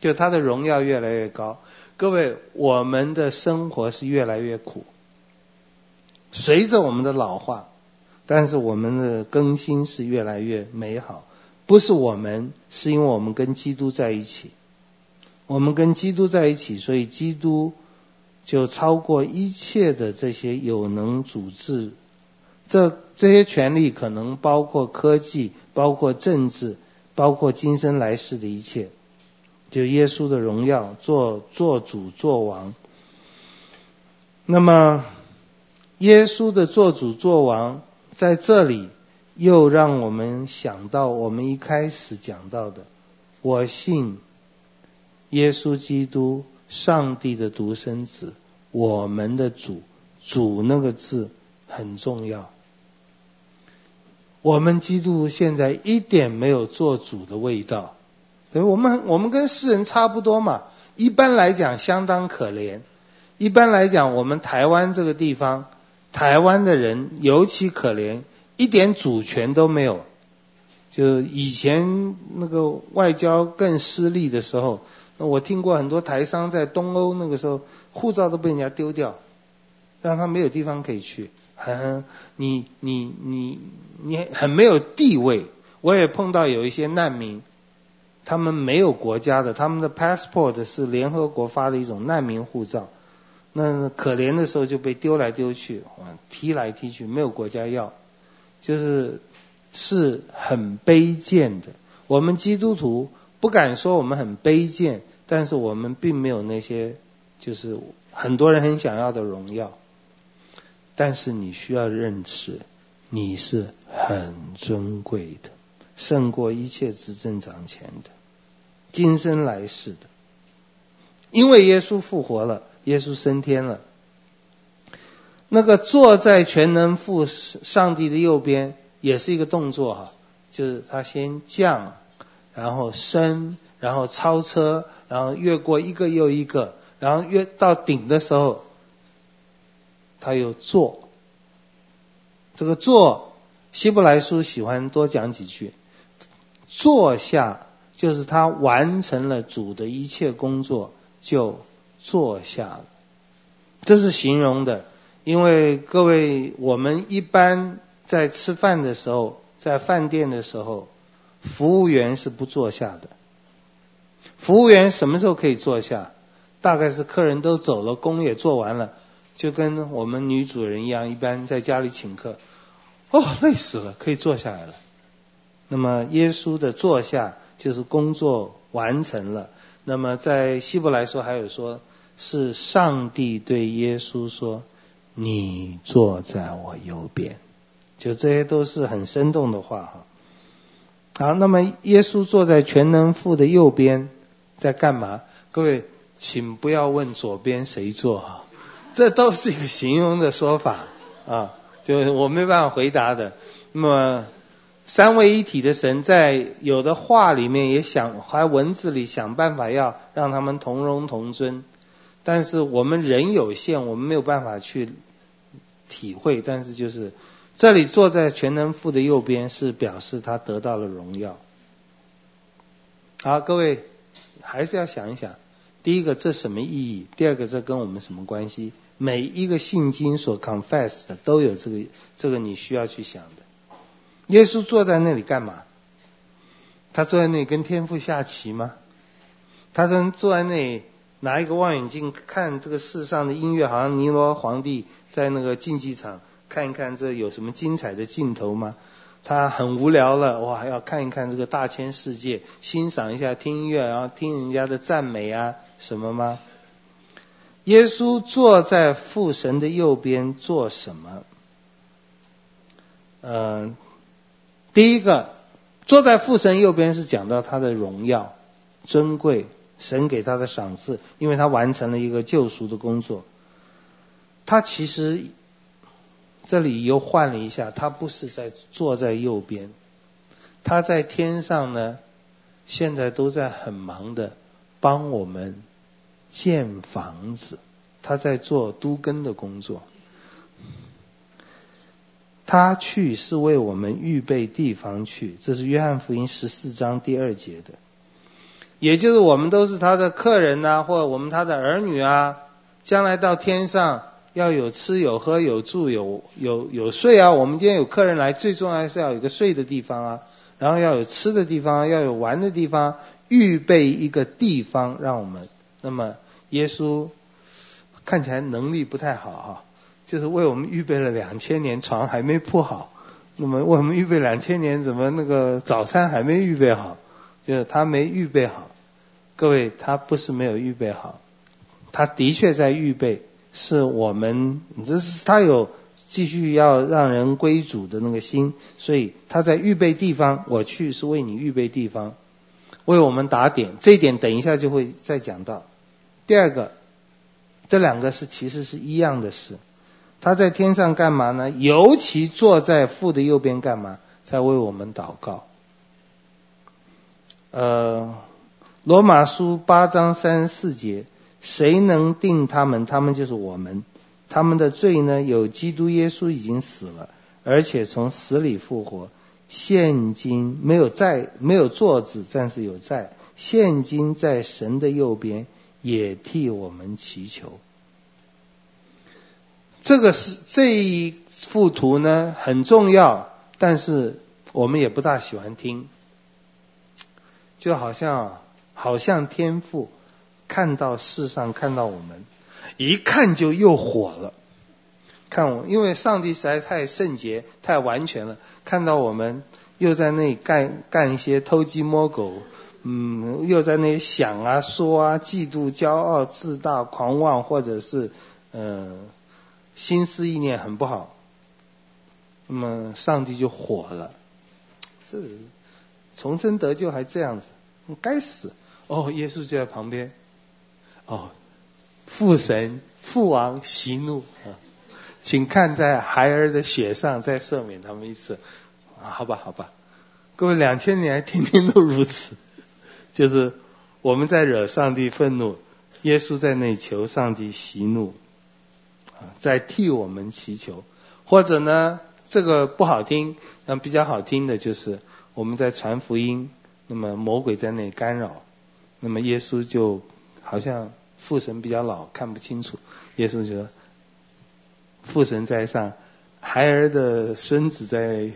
就他的荣耀越来越高。各位，我们的生活是越来越苦，随着我们的老化。但是我们的更新是越来越美好，不是我们，是因为我们跟基督在一起。我们跟基督在一起，所以基督就超过一切的这些有能主治。这这些权力可能包括科技，包括政治，包括今生来世的一切。就耶稣的荣耀，做做主做王。那么耶稣的做主做王。在这里，又让我们想到我们一开始讲到的，我信耶稣基督，上帝的独生子，我们的主。主那个字很重要。我们基督现在一点没有做主的味道，对，我们我们跟世人差不多嘛。一般来讲，相当可怜。一般来讲，我们台湾这个地方。台湾的人尤其可怜，一点主权都没有。就以前那个外交更失利的时候，那我听过很多台商在东欧那个时候，护照都被人家丢掉，让他没有地方可以去，很你你你你很没有地位。我也碰到有一些难民，他们没有国家的，他们的 passport 是联合国发的一种难民护照。那可怜的时候就被丢来丢去，踢来踢去，没有国家要，就是是很卑贱的。我们基督徒不敢说我们很卑贱，但是我们并没有那些就是很多人很想要的荣耀。但是你需要认识，你是很尊贵的，胜过一切执政掌权的，今生来世的，因为耶稣复活了。耶稣升天了，那个坐在全能父上帝的右边，也是一个动作哈，就是他先降，然后升，然后超车，然后越过一个又一个，然后越到顶的时候，他又坐。这个坐，希伯来书喜欢多讲几句，坐下就是他完成了主的一切工作就。坐下了，这是形容的，因为各位，我们一般在吃饭的时候，在饭店的时候，服务员是不坐下的。服务员什么时候可以坐下？大概是客人都走了，工也做完了，就跟我们女主人一样，一般在家里请客，哦，累死了，可以坐下来了。那么耶稣的坐下就是工作完成了。那么在希伯来说还有说。是上帝对耶稣说：“你坐在我右边。”就这些都是很生动的话哈。好，那么耶稣坐在全能父的右边，在干嘛？各位，请不要问左边谁坐哈，这都是一个形容的说法啊，就是我没办法回答的。那么三位一体的神在有的话里面也想，还文字里想办法要让他们同荣同尊。但是我们人有限，我们没有办法去体会。但是就是这里坐在全能父的右边，是表示他得到了荣耀。好，各位还是要想一想：第一个，这什么意义？第二个，这跟我们什么关系？每一个信经所 confess 的都有这个，这个你需要去想的。耶稣坐在那里干嘛？他坐在那里跟天父下棋吗？他说坐在那里。拿一个望远镜看这个世上的音乐，好像尼罗皇帝在那个竞技场看一看，这有什么精彩的镜头吗？他很无聊了，哇，要看一看这个大千世界，欣赏一下听音乐，然后听人家的赞美啊什么吗？耶稣坐在父神的右边做什么？嗯、呃，第一个坐在父神右边是讲到他的荣耀、尊贵。神给他的赏赐，因为他完成了一个救赎的工作。他其实这里又换了一下，他不是在坐在右边，他在天上呢，现在都在很忙的帮我们建房子，他在做都更的工作。他去是为我们预备地方去，这是约翰福音十四章第二节的。也就是我们都是他的客人呐、或者我们他的儿女啊，将来到天上要有吃有喝有住有有有睡啊。我们今天有客人来，最重要是要有个睡的地方啊，然后要有吃的地方，要有玩的地方，预备一个地方让我们。那么耶稣看起来能力不太好哈、就是为我们预备了两千年，床还没铺好。那么为我们预备两千年，怎么那个早餐还没预备好？就是他没预备好。各位，他不是没有预备好，他的确在预备。是我们，这是他有继续要让人归主的那个心，所以他在预备地方。我去是为你预备地方，为我们打点。这一点等一下就会再讲到。第二个，这两个是其实是一样的事。他在天上干嘛呢？尤其坐在父的右边干嘛？在为我们祷告。呃，罗马书八章三十四节，谁能定他们？他们就是我们。他们的罪呢？有基督耶稣已经死了，而且从死里复活，现今没有在，没有坐子，但是有在。现今在神的右边，也替我们祈求。这个是这一幅图呢，很重要，但是我们也不大喜欢听，就好像好像天赋看到世上看到我们，一看就又火了，看我，因为上帝实在太圣洁太完全了，看到我们又在那里干干一些偷鸡摸狗，嗯，又在那里想啊说啊，嫉妒、骄傲、自大、狂妄，或者是嗯。呃心思意念很不好，那么上帝就火了。这重生得救还这样子，该死！哦，耶稣就在旁边。哦，父神父王息怒啊，请看在孩儿的血上再赦免他们一次。啊，好吧，好吧，各位两千年天天都如此，就是我们在惹上帝愤怒，耶稣在那求上帝息怒。在替我们祈求，或者呢，这个不好听，那比较好听的就是我们在传福音，那么魔鬼在那里干扰，那么耶稣就好像父神比较老看不清楚，耶稣就说父神在上，孩儿的孙子在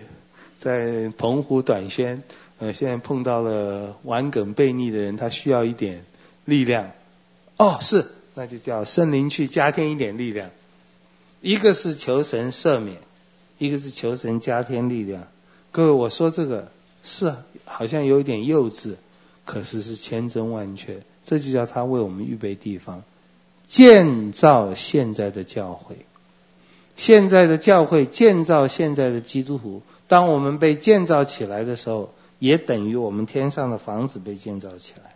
在澎湖短宣，呃，现在碰到了顽梗悖逆的人，他需要一点力量，哦，是，那就叫圣灵去加添一点力量。一个是求神赦免，一个是求神加添力量。各位，我说这个是好像有点幼稚，可是是千真万确。这就叫他为我们预备地方，建造现在的教会，现在的教会建造现在的基督徒。当我们被建造起来的时候，也等于我们天上的房子被建造起来。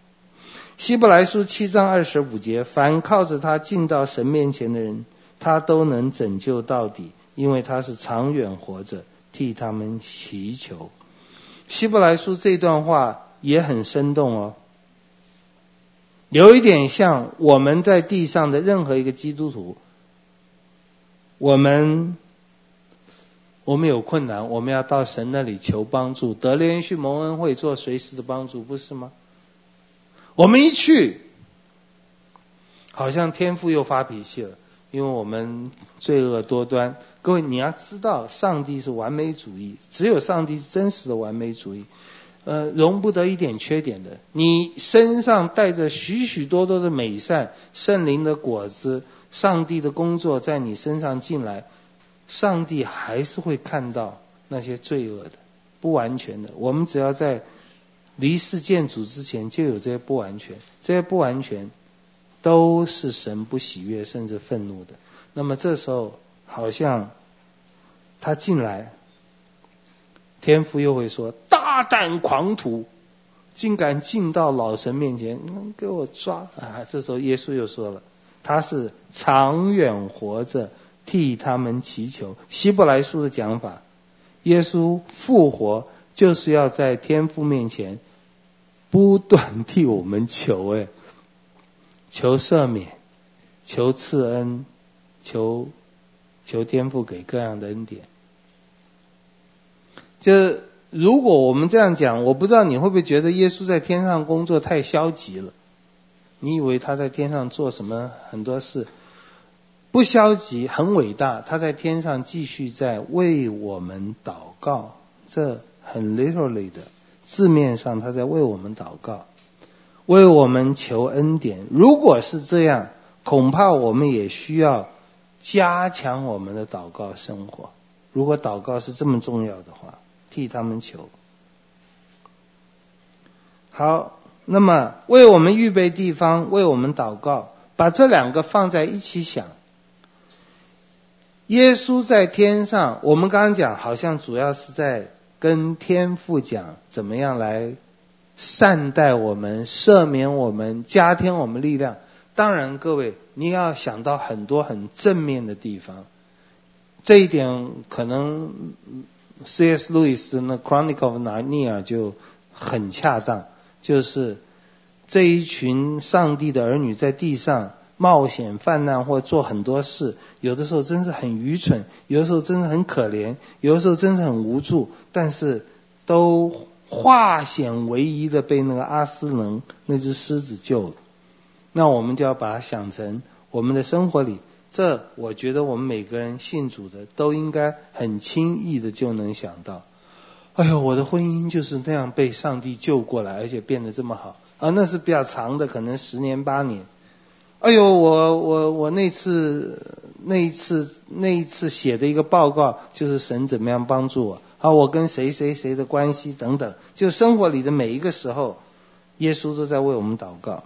希伯来书七章二十五节：凡靠着他进到神面前的人。他都能拯救到底，因为他是长远活着，替他们祈求。希伯来书这段话也很生动哦，有一点像我们在地上的任何一个基督徒，我们我们有困难，我们要到神那里求帮助，得连续蒙恩惠做随时的帮助，不是吗？我们一去，好像天父又发脾气了。因为我们罪恶多端，各位你要知道，上帝是完美主义，只有上帝是真实的完美主义，呃，容不得一点缺点的。你身上带着许许多多的美善，圣灵的果子，上帝的工作在你身上进来，上帝还是会看到那些罪恶的、不完全的。我们只要在离世见主之前，就有这些不完全，这些不完全。都是神不喜悦甚至愤怒的。那么这时候，好像他进来，天父又会说：“大胆狂徒，竟敢进到老神面前，给我抓！”啊，这时候耶稣又说了：“他是长远活着，替他们祈求。”希伯来书的讲法，耶稣复活就是要在天父面前不断替我们求，哎，求赦免，求赐恩，求求天父给各样的恩典。就如果我们这样讲，我不知道你会不会觉得耶稣在天上工作太消极了？你以为他在天上做什么很多事？不消极，很伟大。他在天上继续在为我们祷告，这很 literally 的。字面上，他在为我们祷告，为我们求恩典。如果是这样，恐怕我们也需要加强我们的祷告生活。如果祷告是这么重要的话，替他们求。好，那么为我们预备地方，为我们祷告，把这两个放在一起想。耶稣在天上，我们刚刚讲，好像主要是在。跟天父讲怎么样来善待我们、赦免我们、加添我们力量。当然，各位你要想到很多很正面的地方。这一点可能 C.S. 路易斯的《Chronicle of Narnia》就很恰当，就是这一群上帝的儿女在地上。冒险泛滥或做很多事，有的时候真是很愚蠢，有的时候真是很可怜，有的时候真是很无助，但是都化险为夷的被那个阿斯能那只狮子救了。那我们就要把它想成我们的生活里，这我觉得我们每个人信主的都应该很轻易的就能想到。哎呦，我的婚姻就是那样被上帝救过来，而且变得这么好啊！那是比较长的，可能十年八年。哎呦，我我我那次那一次那一次写的一个报告，就是神怎么样帮助我啊，我跟谁谁谁的关系等等，就生活里的每一个时候，耶稣都在为我们祷告。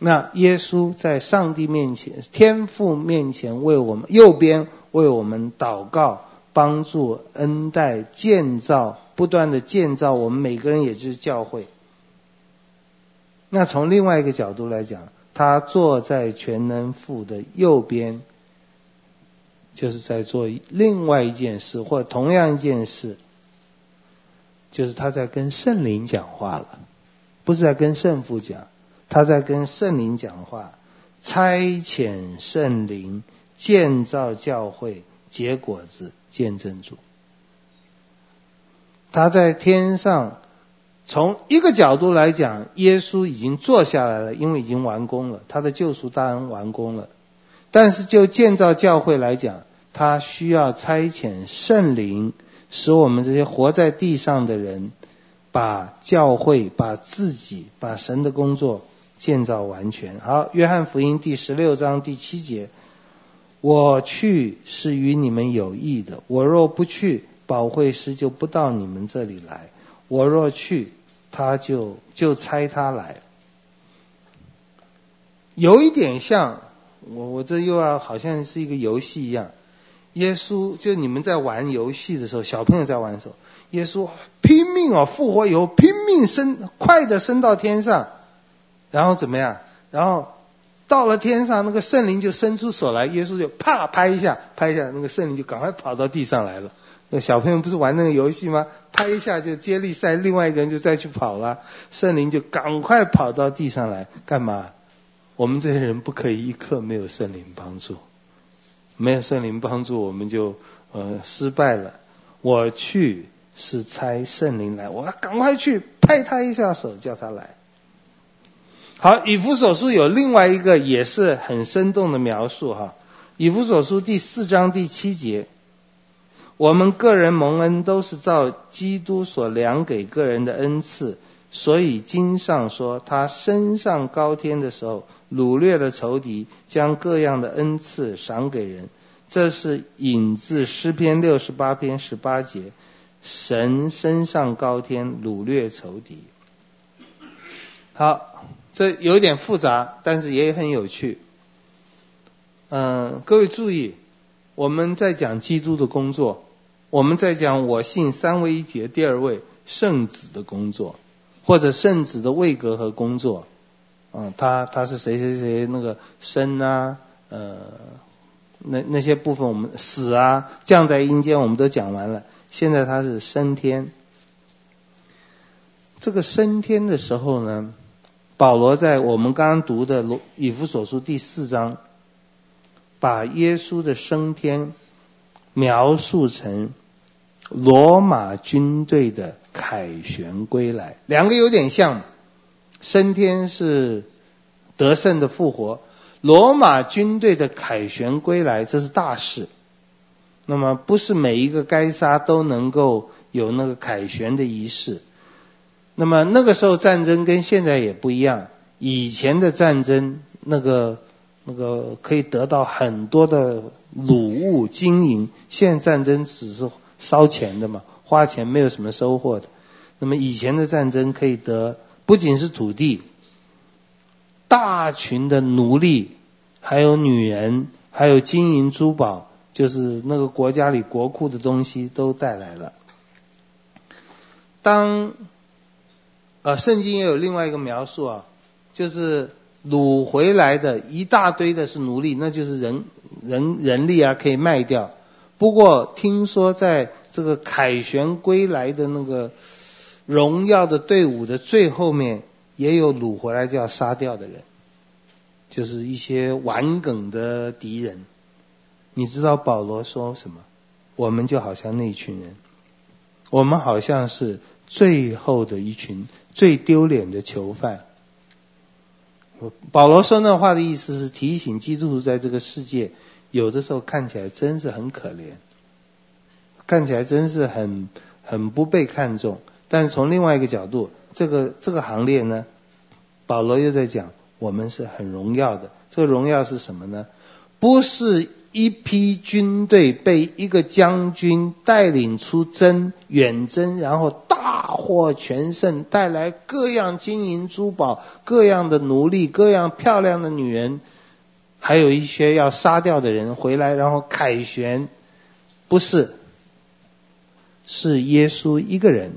那耶稣在上帝面前、天父面前为我们右边为我们祷告，帮助、恩待、建造，不断的建造我们每个人，也就是教会。那从另外一个角度来讲。他坐在全能父的右边，就是在做另外一件事，或同样一件事，就是他在跟圣灵讲话了，不是在跟圣父讲，他在跟圣灵讲话，差遣圣灵建造教会，结果子，见证主。他在天上。从一个角度来讲，耶稣已经坐下来了，因为已经完工了，他的救赎大恩完工了。但是就建造教会来讲，他需要差遣圣灵，使我们这些活在地上的人，把教会、把自己、把神的工作建造完全。好，约翰福音第十六章第七节：我去是与你们有益的，我若不去，保惠师就不到你们这里来；我若去，他就就差他来，有一点像我我这又要好像是一个游戏一样，耶稣就你们在玩游戏的时候，小朋友在玩的时候，耶稣拼命哦复活以后拼命升快的升到天上，然后怎么样？然后到了天上，那个圣灵就伸出手来，耶稣就啪拍一下拍一下，那个圣灵就赶快跑到地上来了。那小朋友不是玩那个游戏吗？拍一下就接力赛，另外一个人就再去跑了，圣灵就赶快跑到地上来干嘛？我们这些人不可以一刻没有圣灵帮助，没有圣灵帮助，我们就呃失败了。我去是差圣灵来，我要赶快去拍他一下手，叫他来。好，以弗所书有另外一个也是很生动的描述哈，以弗所书第四章第七节。我们个人蒙恩都是照基督所量给个人的恩赐，所以经上说，他升上高天的时候，掳掠了仇敌，将各样的恩赐赏给人。这是引自诗篇六十八篇十八节，神升上高天，掳掠仇敌。好，这有点复杂，但是也很有趣。嗯，各位注意，我们在讲基督的工作。我们在讲我信三位一体的第二位圣子的工作，或者圣子的位格和工作，嗯，他他是谁谁谁那个生啊，呃，那那些部分我们死啊，降在阴间我们都讲完了，现在他是升天。这个升天的时候呢，保罗在我们刚刚读的罗以弗所书第四章，把耶稣的升天描述成罗马军队的凯旋归来，两个有点像，升天是得胜的复活，罗马军队的凯旋归来，这是大事。那么不是每一个该杀都能够有那个凯旋的仪式。那么那个时候战争跟现在也不一样，以前的战争那个那个可以得到很多的掳物金银，现在战争只是烧钱的嘛，花钱没有什么收获的。那么以前的战争可以得不仅是土地，大群的奴隶，还有女人，还有金银珠宝。就是那个国家里国库的东西都带来了。当，呃，圣经也有另外一个描述啊，就是掳回来的一大堆的是奴隶，那就是人人人力啊，可以卖掉。不过听说在这个凯旋归来的那个荣耀的队伍的最后面，也有掳回来就要杀掉的人，就是一些顽梗的敌人。你知道保罗说什么？我们就好像那群人，我们好像是最后的一群最丢脸的囚犯。保罗说那话的意思是提醒基督徒在这个世界，有的时候看起来真是很可怜，看起来真是很很不被看重。但是从另外一个角度，这个这个行列呢，保罗又在讲我们是很荣耀的。这个荣耀是什么呢？不是。一批军队被一个将军带领出征远征，然后大获全胜，带来各样金银珠宝、各样的奴隶、各样漂亮的女人，还有一些要杀掉的人回来，然后凯旋。不是，是耶稣一个人，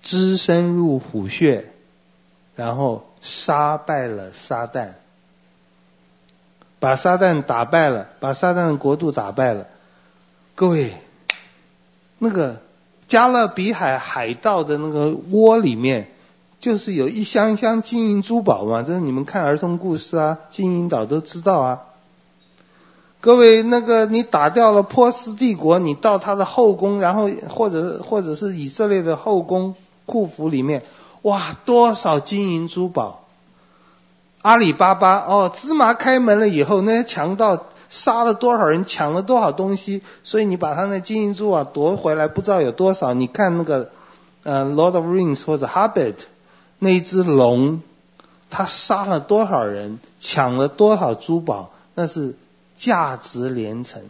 只身入虎穴，然后杀败了撒旦。把撒旦打败了，把撒旦的国度打败了。各位，那个加勒比海海盗的那个窝里面，就是有一箱箱金银珠宝嘛。这是你们看儿童故事啊，金银岛都知道啊。各位，那个你打掉了波斯帝国，你到他的后宫，然后或者或者是以色列的后宫库府里面，哇，多少金银珠宝！阿里巴巴哦，芝麻开门了以后，那些强盗杀了多少人，抢了多少东西，所以你把他那金银珠啊夺回来，不知道有多少。你看那个呃《Lord of Rings》或者《Hobbit》那一只龙，他杀了多少人，抢了多少珠宝，那是价值连城。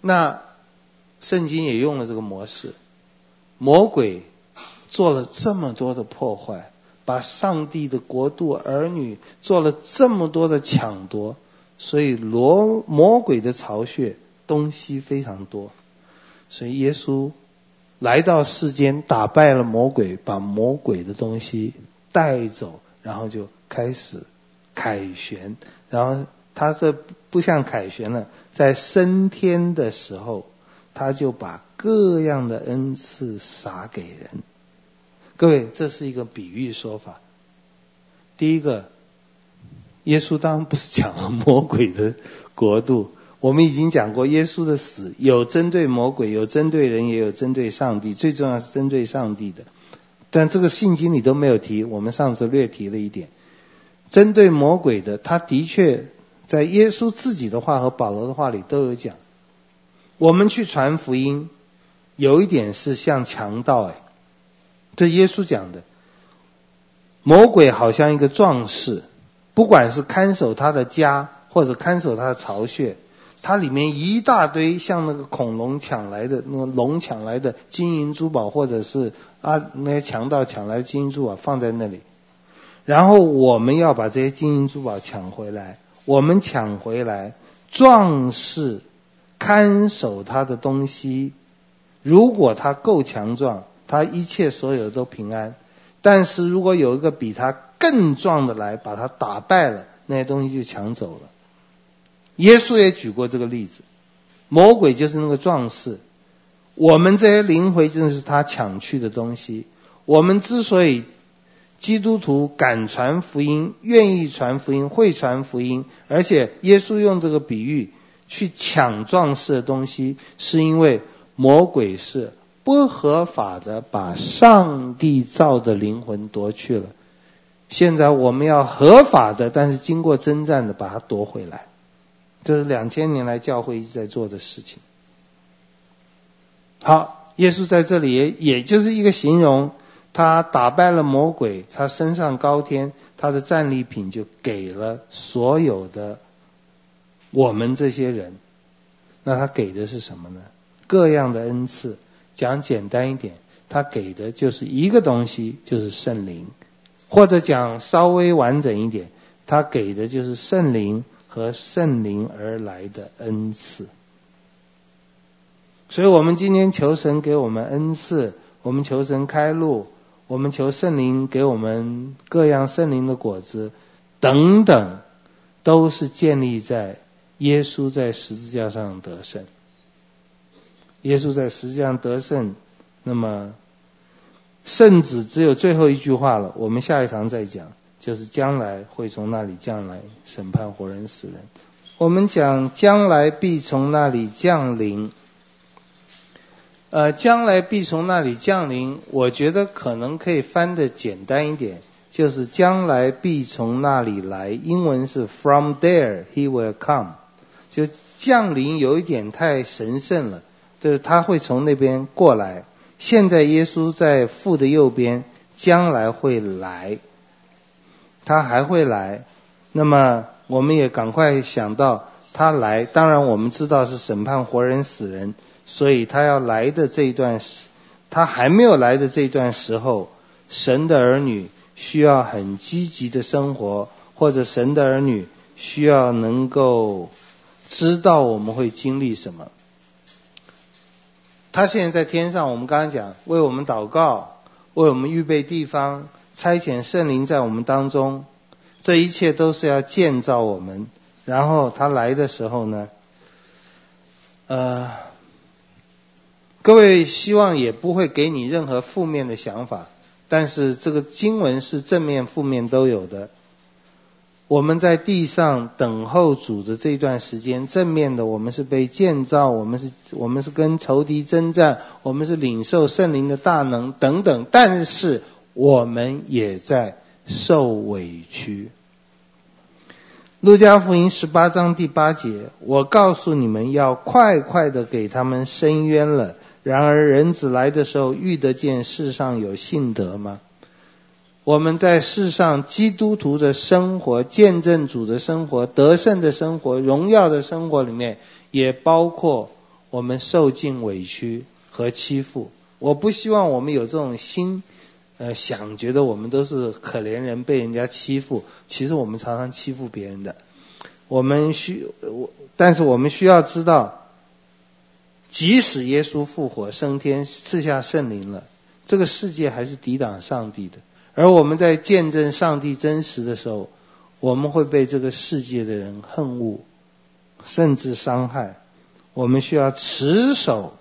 那圣经也用了这个模式，魔鬼做了这么多的破坏。把上帝的国度儿女做了这么多的抢夺，所以罗魔鬼的巢穴东西非常多，所以耶稣来到世间，打败了魔鬼，把魔鬼的东西带走，然后就开始凯旋。然后他这不像凯旋了，在升天的时候，他就把各样的恩赐撒给人。各位，这是一个比喻说法。第一个，耶稣当然不是讲了魔鬼的国度。我们已经讲过，耶稣的死有针对魔鬼，有针对人，也有针对上帝。最重要是针对上帝的，但这个圣经里都没有提。我们上次略提了一点，针对魔鬼的，他的确在耶稣自己的话和保罗的话里都有讲。我们去传福音，有一点是像强盗哎。这耶稣讲的，魔鬼好像一个壮士，不管是看守他的家，或者看守他的巢穴，它里面一大堆像那个恐龙抢来的，那个龙抢来的金银珠宝，或者是啊那些强盗抢来的金银珠宝放在那里，然后我们要把这些金银珠宝抢回来，我们抢回来，壮士看守他的东西，如果他够强壮。他一切所有都平安，但是如果有一个比他更壮的来把他打败了，那些东西就抢走了。耶稣也举过这个例子，魔鬼就是那个壮士，我们这些灵魂就是他抢去的东西。我们之所以基督徒敢传福音、愿意传福音、会传福音，而且耶稣用这个比喻去抢壮士的东西，是因为魔鬼是不合法的把上帝造的灵魂夺去了。现在我们要合法的，但是经过征战的把它夺回来。这是两千年来教会一直在做的事情。好，耶稣在这里也也就是一个形容，他打败了魔鬼，他升上高天，他的战利品就给了所有的我们这些人。那他给的是什么呢？各样的恩赐。讲简单一点，他给的就是一个东西，就是圣灵；或者讲稍微完整一点，他给的就是圣灵。和圣灵而来的恩赐，所以我们今天求神给我们恩赐，我们求神开路，我们求圣灵给我们各样圣灵的果子，等等，都是建立在耶稣在十字架上得胜。耶稣在十字上得胜，那么圣旨只有最后一句话了，我们下一堂再讲。就是将来会从那里降来审判活人死人。我们讲将来必从那里降临。呃，将来必从那里降临，我觉得可能可以翻得简单一点，就是将来必从那里来。英文是 From there he will come。就降临有一点太神圣了，就是他会从那边过来。现在耶稣在父的右边，将来会来。他还会来，那么我们也赶快想到他来。当然我们知道是审判活人死人，所以他要来的这一段时，他还没有来的这一段时候，神的儿女需要很积极的生活，或者神的儿女需要能够知道我们会经历什么。他现在在天上，我们刚刚讲为我们祷告，为我们预备地方。差遣圣灵在我们当中，这一切都是要建造我们。然后他来的时候呢，呃，各位希望也不会给你任何负面的想法，但是这个经文是正面、负面都有的。我们在地上等候主的这段时间，正面的我们是被建造，我们是我们是跟仇敌征战，我们是领受圣灵的大能等等，但是。我们也在受委屈。路加福音十八章第八节，我告诉你们要快快的给他们伸冤了。然而人子来的时候，遇得见世上有信德吗？我们在世上基督徒的生活、见证主的生活、得胜的生活、荣耀的生活里面，也包括我们受尽委屈和欺负。我不希望我们有这种心。呃，想觉得我们都是可怜人，被人家欺负，其实我们常常欺负别人的。我们需我，但是我们需要知道，即使耶稣复活升天，赐下圣灵了，这个世界还是抵挡上帝的。而我们在见证上帝真实的时候，我们会被这个世界的人恨恶，甚至伤害。我们需要持守。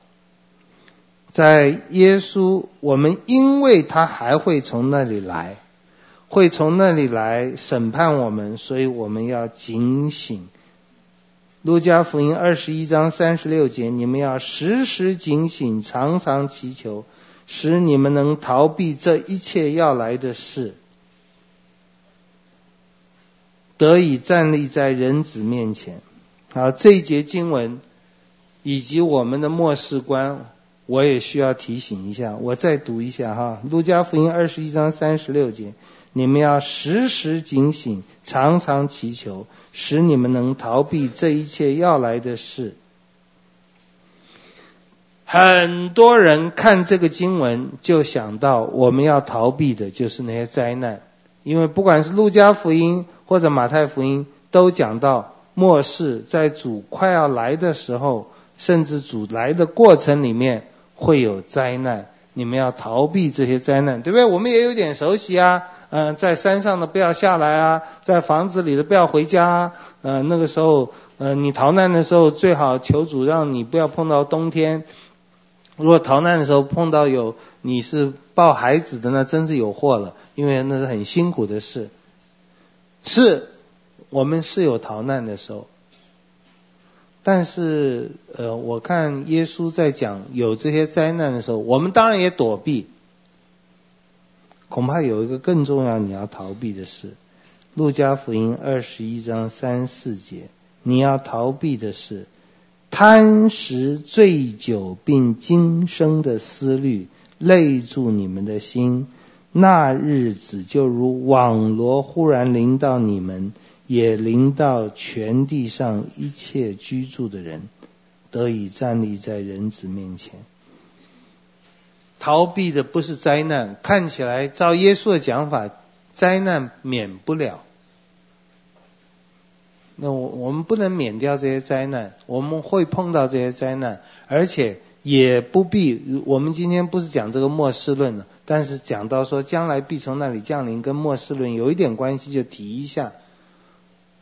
在耶稣，我们因为他还会从那里来，会从那里来审判我们，所以我们要警醒。路加福音二十一章三十六节，你们要时时警醒，常常祈求，使你们能逃避这一切要来的事，得以站立在人子面前。好，这一节经文以及我们的末世观。我也需要提醒一下，我再读一下哈，《路加福音》二十一章三十六节，你们要时时警醒，常常祈求，使你们能逃避这一切要来的事。很多人看这个经文，就想到我们要逃避的就是那些灾难，因为不管是《路加福音》或者《马太福音》，都讲到末世在主快要来的时候，甚至主来的过程里面。会有灾难，你们要逃避这些灾难，对不对？我们也有点熟悉啊，嗯、在山上的不要下来啊，在房子里的不要回家啊，呃，那个时候，呃，你逃难的时候最好求主让你不要碰到冬天。如果逃难的时候碰到有你是抱孩子的，那真是有祸了，因为那是很辛苦的事。是，我们是有逃难的时候，但是呃，我看耶稣在讲有这些灾难的时候，我们当然也躲避。恐怕有一个更重要你要逃避的事，《路加福音》二十一章三四节，你要逃避的是贪食、醉酒并今生的思虑，累住你们的心。那日子就如网罗忽然临到你们，也临到全地上一切居住的人，得以站立在人子面前。逃避的不是灾难，看起来照耶稣的讲法，灾难免不了。那我我们不能免掉这些灾难，我们会碰到这些灾难，而且也不必。我们今天不是讲这个末世论了。但是讲到说将来必从那里降临，跟末世论有一点关系，就提一下。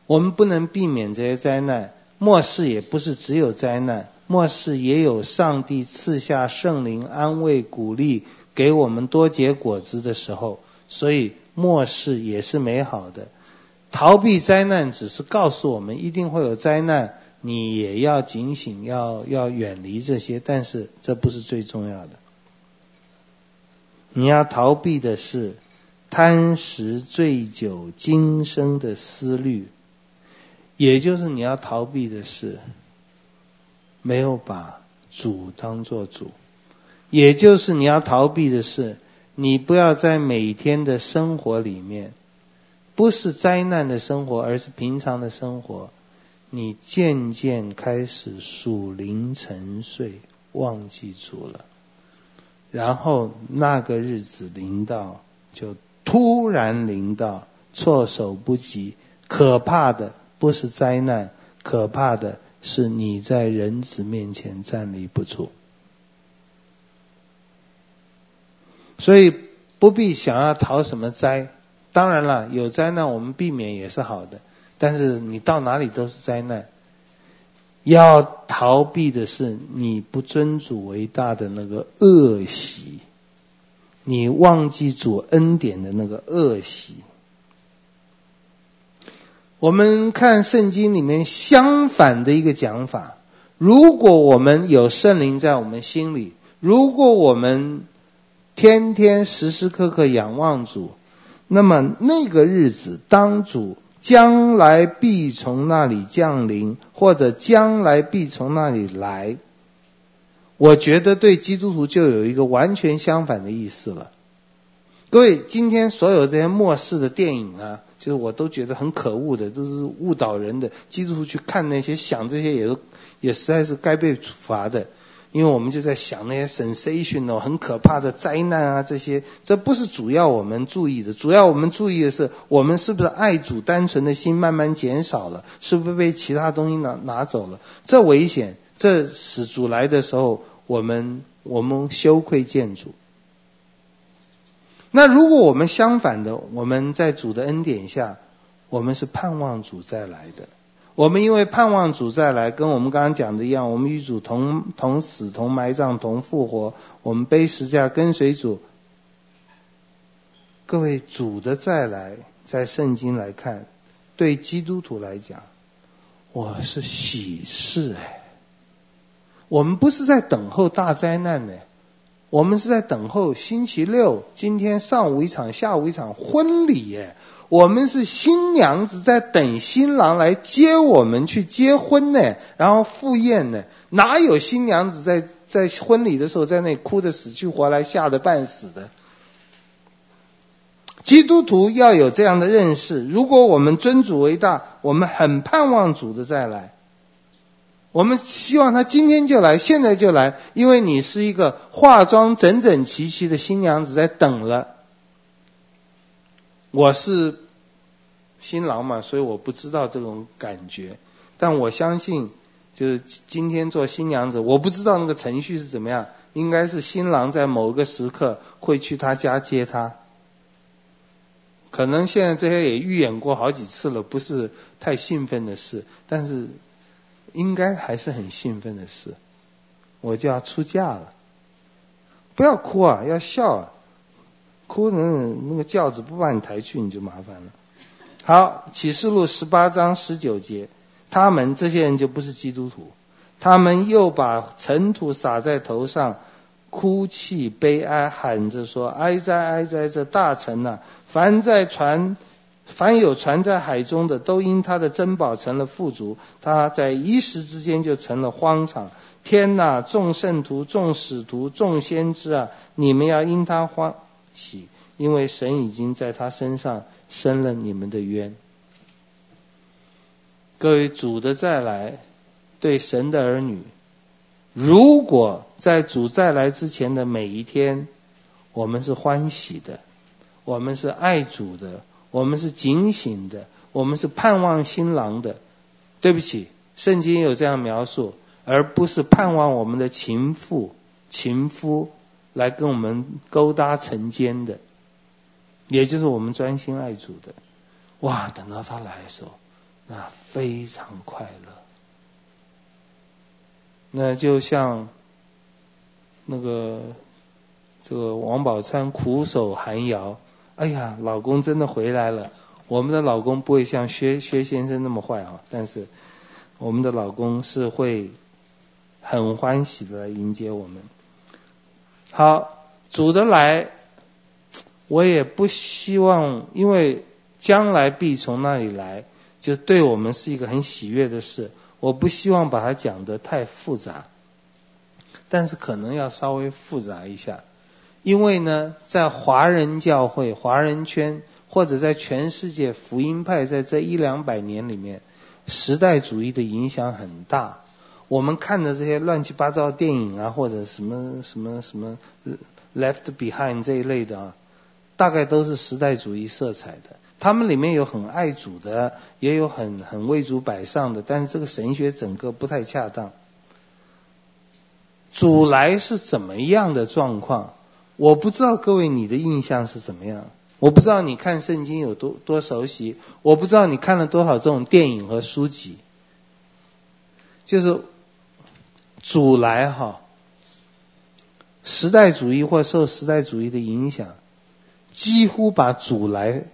我们不能避免这些灾难，末世也不是只有灾难，末世也有上帝赐下圣灵安慰鼓励，给我们多结果子的时候，所以末世也是美好的。逃避灾难只是告诉我们一定会有灾难，你也要警醒，要要远离这些，但是这不是最重要的。你要逃避的是贪食、醉酒、今生的思虑，也就是你要逃避的是没有把主当做主，也就是你要逃避的是你不要在每天的生活里面，不是灾难的生活，而是平常的生活，你渐渐开始属灵沉睡，忘记主了。然后那个日子临到，就突然临到，措手不及。可怕的不是灾难，可怕的是你在人子面前站立不住。所以不必想要逃什么灾。当然了，有灾难我们避免也是好的，但是你到哪里都是灾难。要逃避的是你不尊主为大的那个恶习，你忘记主恩典的那个恶习。我们看圣经里面相反的一个讲法：如果我们有圣灵在我们心里，如果我们天天时时刻刻仰望主，那么那个日子当主。将来必从那里降临，或者将来必从那里来。我觉得对基督徒就有一个完全相反的意思了。各位，今天所有这些末世的电影啊，就是我都觉得很可恶的，都是误导人的。基督徒去看那些，想这些也都也实在是该被处罚的。因为我们就在想那些 sensation 哦，很可怕的灾难啊，这些这不是主要我们注意的，主要我们注意的是我们是不是爱主单纯的心慢慢减少了，是不是被其他东西拿拿走了？这危险，这使主来的时候，我们我们羞愧见主。那如果我们相反的，我们在主的恩典下，我们是盼望主再来的。我们因为盼望主再来，跟我们刚刚讲的一样，我们与主同同死、同埋葬、同复活，我们背十字架跟随主。各位，主的再来，在圣经来看，对基督徒来讲，我是喜事哎。我们不是在等候大灾难呢，我们是在等候星期六，今天上午一场，下午一场婚礼耶。我们是新娘子在等新郎来接我们去结婚呢，然后赴宴呢，哪有新娘子在在婚礼的时候在那哭得死去活来，吓得半死的？基督徒要有这样的认识，如果我们尊主为大，我们很盼望主的再来，我们希望他今天就来，现在就来，因为你是一个化妆整整齐齐的新娘子在等了。我是新郎嘛，所以我不知道这种感觉，但我相信，就是今天做新娘子，我不知道那个程序是怎么样，应该是新郎在某个时刻会去他家接她，可能现在这些也预演过好几次了，不是太兴奋的事，但是应该还是很兴奋的事，我就要出嫁了。不要哭啊，要笑啊，哭那那个轿子不把你抬去，你就麻烦了。好，启示录十八章十九节，他们这些人就不是基督徒，他们又把尘土撒在头上，哭泣悲哀，喊着说：“哀哉哀哉！这大城呐、啊，凡在船，凡有船在海中的，都因他的珍宝成了富足，他在一时之间就成了荒场。天呐，众圣徒、众使徒、众先知啊，你们要因他欢喜，因为神已经在他身上。”伸了你们的冤，各位主的再来，对神的儿女，如果在主再来之前的每一天，我们是欢喜的，我们是爱主的，我们是警醒的，我们是盼望新郎的。对不起，圣经有这样描述，而不是盼望我们的情妇、情夫来跟我们勾搭成奸的。也就是我们专心爱主的，哇！等到他来的时候，那非常快乐。那就像那个这个王宝钏苦守寒窑，哎呀，老公真的回来了。我们的老公不会像薛薛先生那么坏啊，但是我们的老公是会很欢喜的迎接我们。好，主的来。我也不希望，因为将来必从那里来，就对我们是一个很喜悦的事。我不希望把它讲得太复杂，但是可能要稍微复杂一下，因为呢，在华人教会、华人圈，或者在全世界福音派，在这一两百年里面，时代主义的影响很大。我们看的这些乱七八糟电影啊，或者什么什么什么 Left Behind 这一类的啊。大概都是时代主义色彩的，他们里面有很爱主的，也有很很为主摆上的，但是这个神学整个不太恰当。主来是怎么样的状况？我不知道各位你的印象是怎么样，我不知道你看圣经有多多熟悉，我不知道你看了多少这种电影和书籍。就是主来哈，时代主义或受时代主义的影响。几乎把主来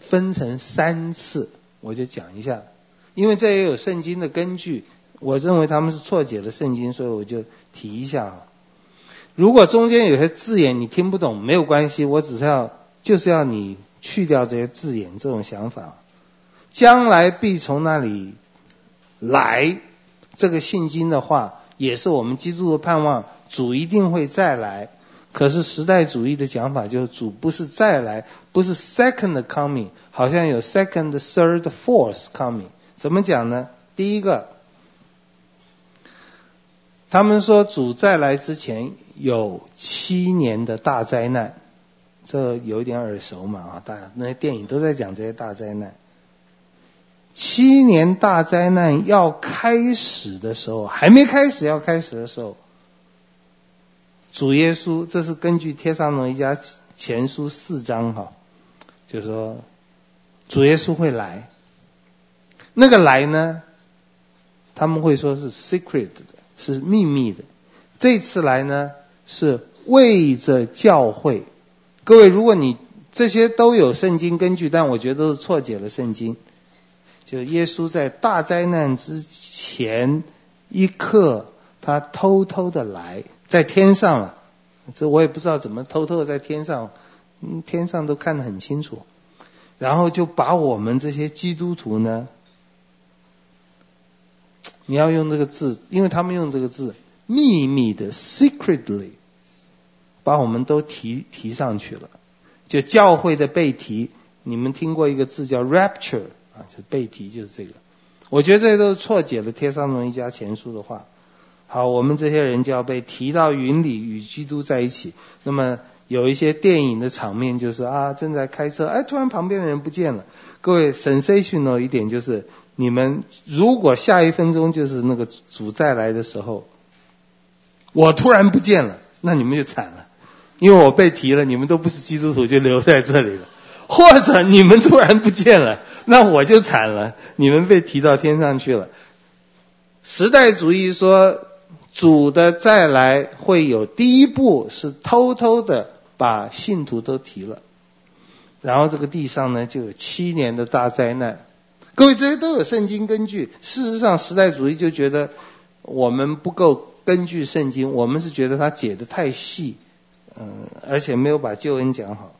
分成三次，我就讲一下，因为这也有圣经的根据。我认为他们是错解了圣经，所以我就提一下啊。如果中间有些字眼你听不懂，没有关系，我只是要就是要你去掉这些字眼这种想法。将来必从那里来，这个信经的话，也是我们基督的盼望，主一定会再来。可是时代主义的讲法就是主不是再来，不是 second coming，好像有 second、third、fourth coming。怎么讲呢？第一个，他们说主再来之前有七年的大灾难，这有点耳熟嘛啊，大那些电影都在讲这些大灾难。七年大灾难要开始的时候，还没开始要开始的时候。主耶稣，这是根据《帖撒罗尼迦前书》四章哈，就说主耶稣会来。那个来呢，他们会说是 secret 的，是秘密的。这次来呢，是为着教会。各位，如果你这些都有圣经根据，但我觉得都是错解了圣经。就耶稣在大灾难之前一刻，他偷偷的来。在天上了，这我也不知道怎么偷偷的在天上，天上都看得很清楚，然后就把我们这些基督徒呢，你要用这个字，因为他们用这个字，秘密的 secretly，把我们都提提上去了，就教会的被提，你们听过一个字叫 rapture 啊，就被提就是这个，我觉得这都是错解了帖撒罗尼迦前书的话。好，我们这些人就要被提到云里与基督在一起。那么有一些电影的场面就是啊，正在开车，哎，突然旁边的人不见了。各位，sensational 一点就是，你们如果下一分钟就是那个主再来的时候，我突然不见了，那你们就惨了，因为我被提了，你们都不是基督徒，就留在这里了。或者你们突然不见了，那我就惨了，你们被提到天上去了。时代主义说。主的再来会有第一步是偷偷的把信徒都提了，然后这个地上呢就有七年的大灾难。各位，这些都有圣经根据。事实上，时代主义就觉得我们不够根据圣经，我们是觉得他解的太细，嗯，而且没有把救恩讲好。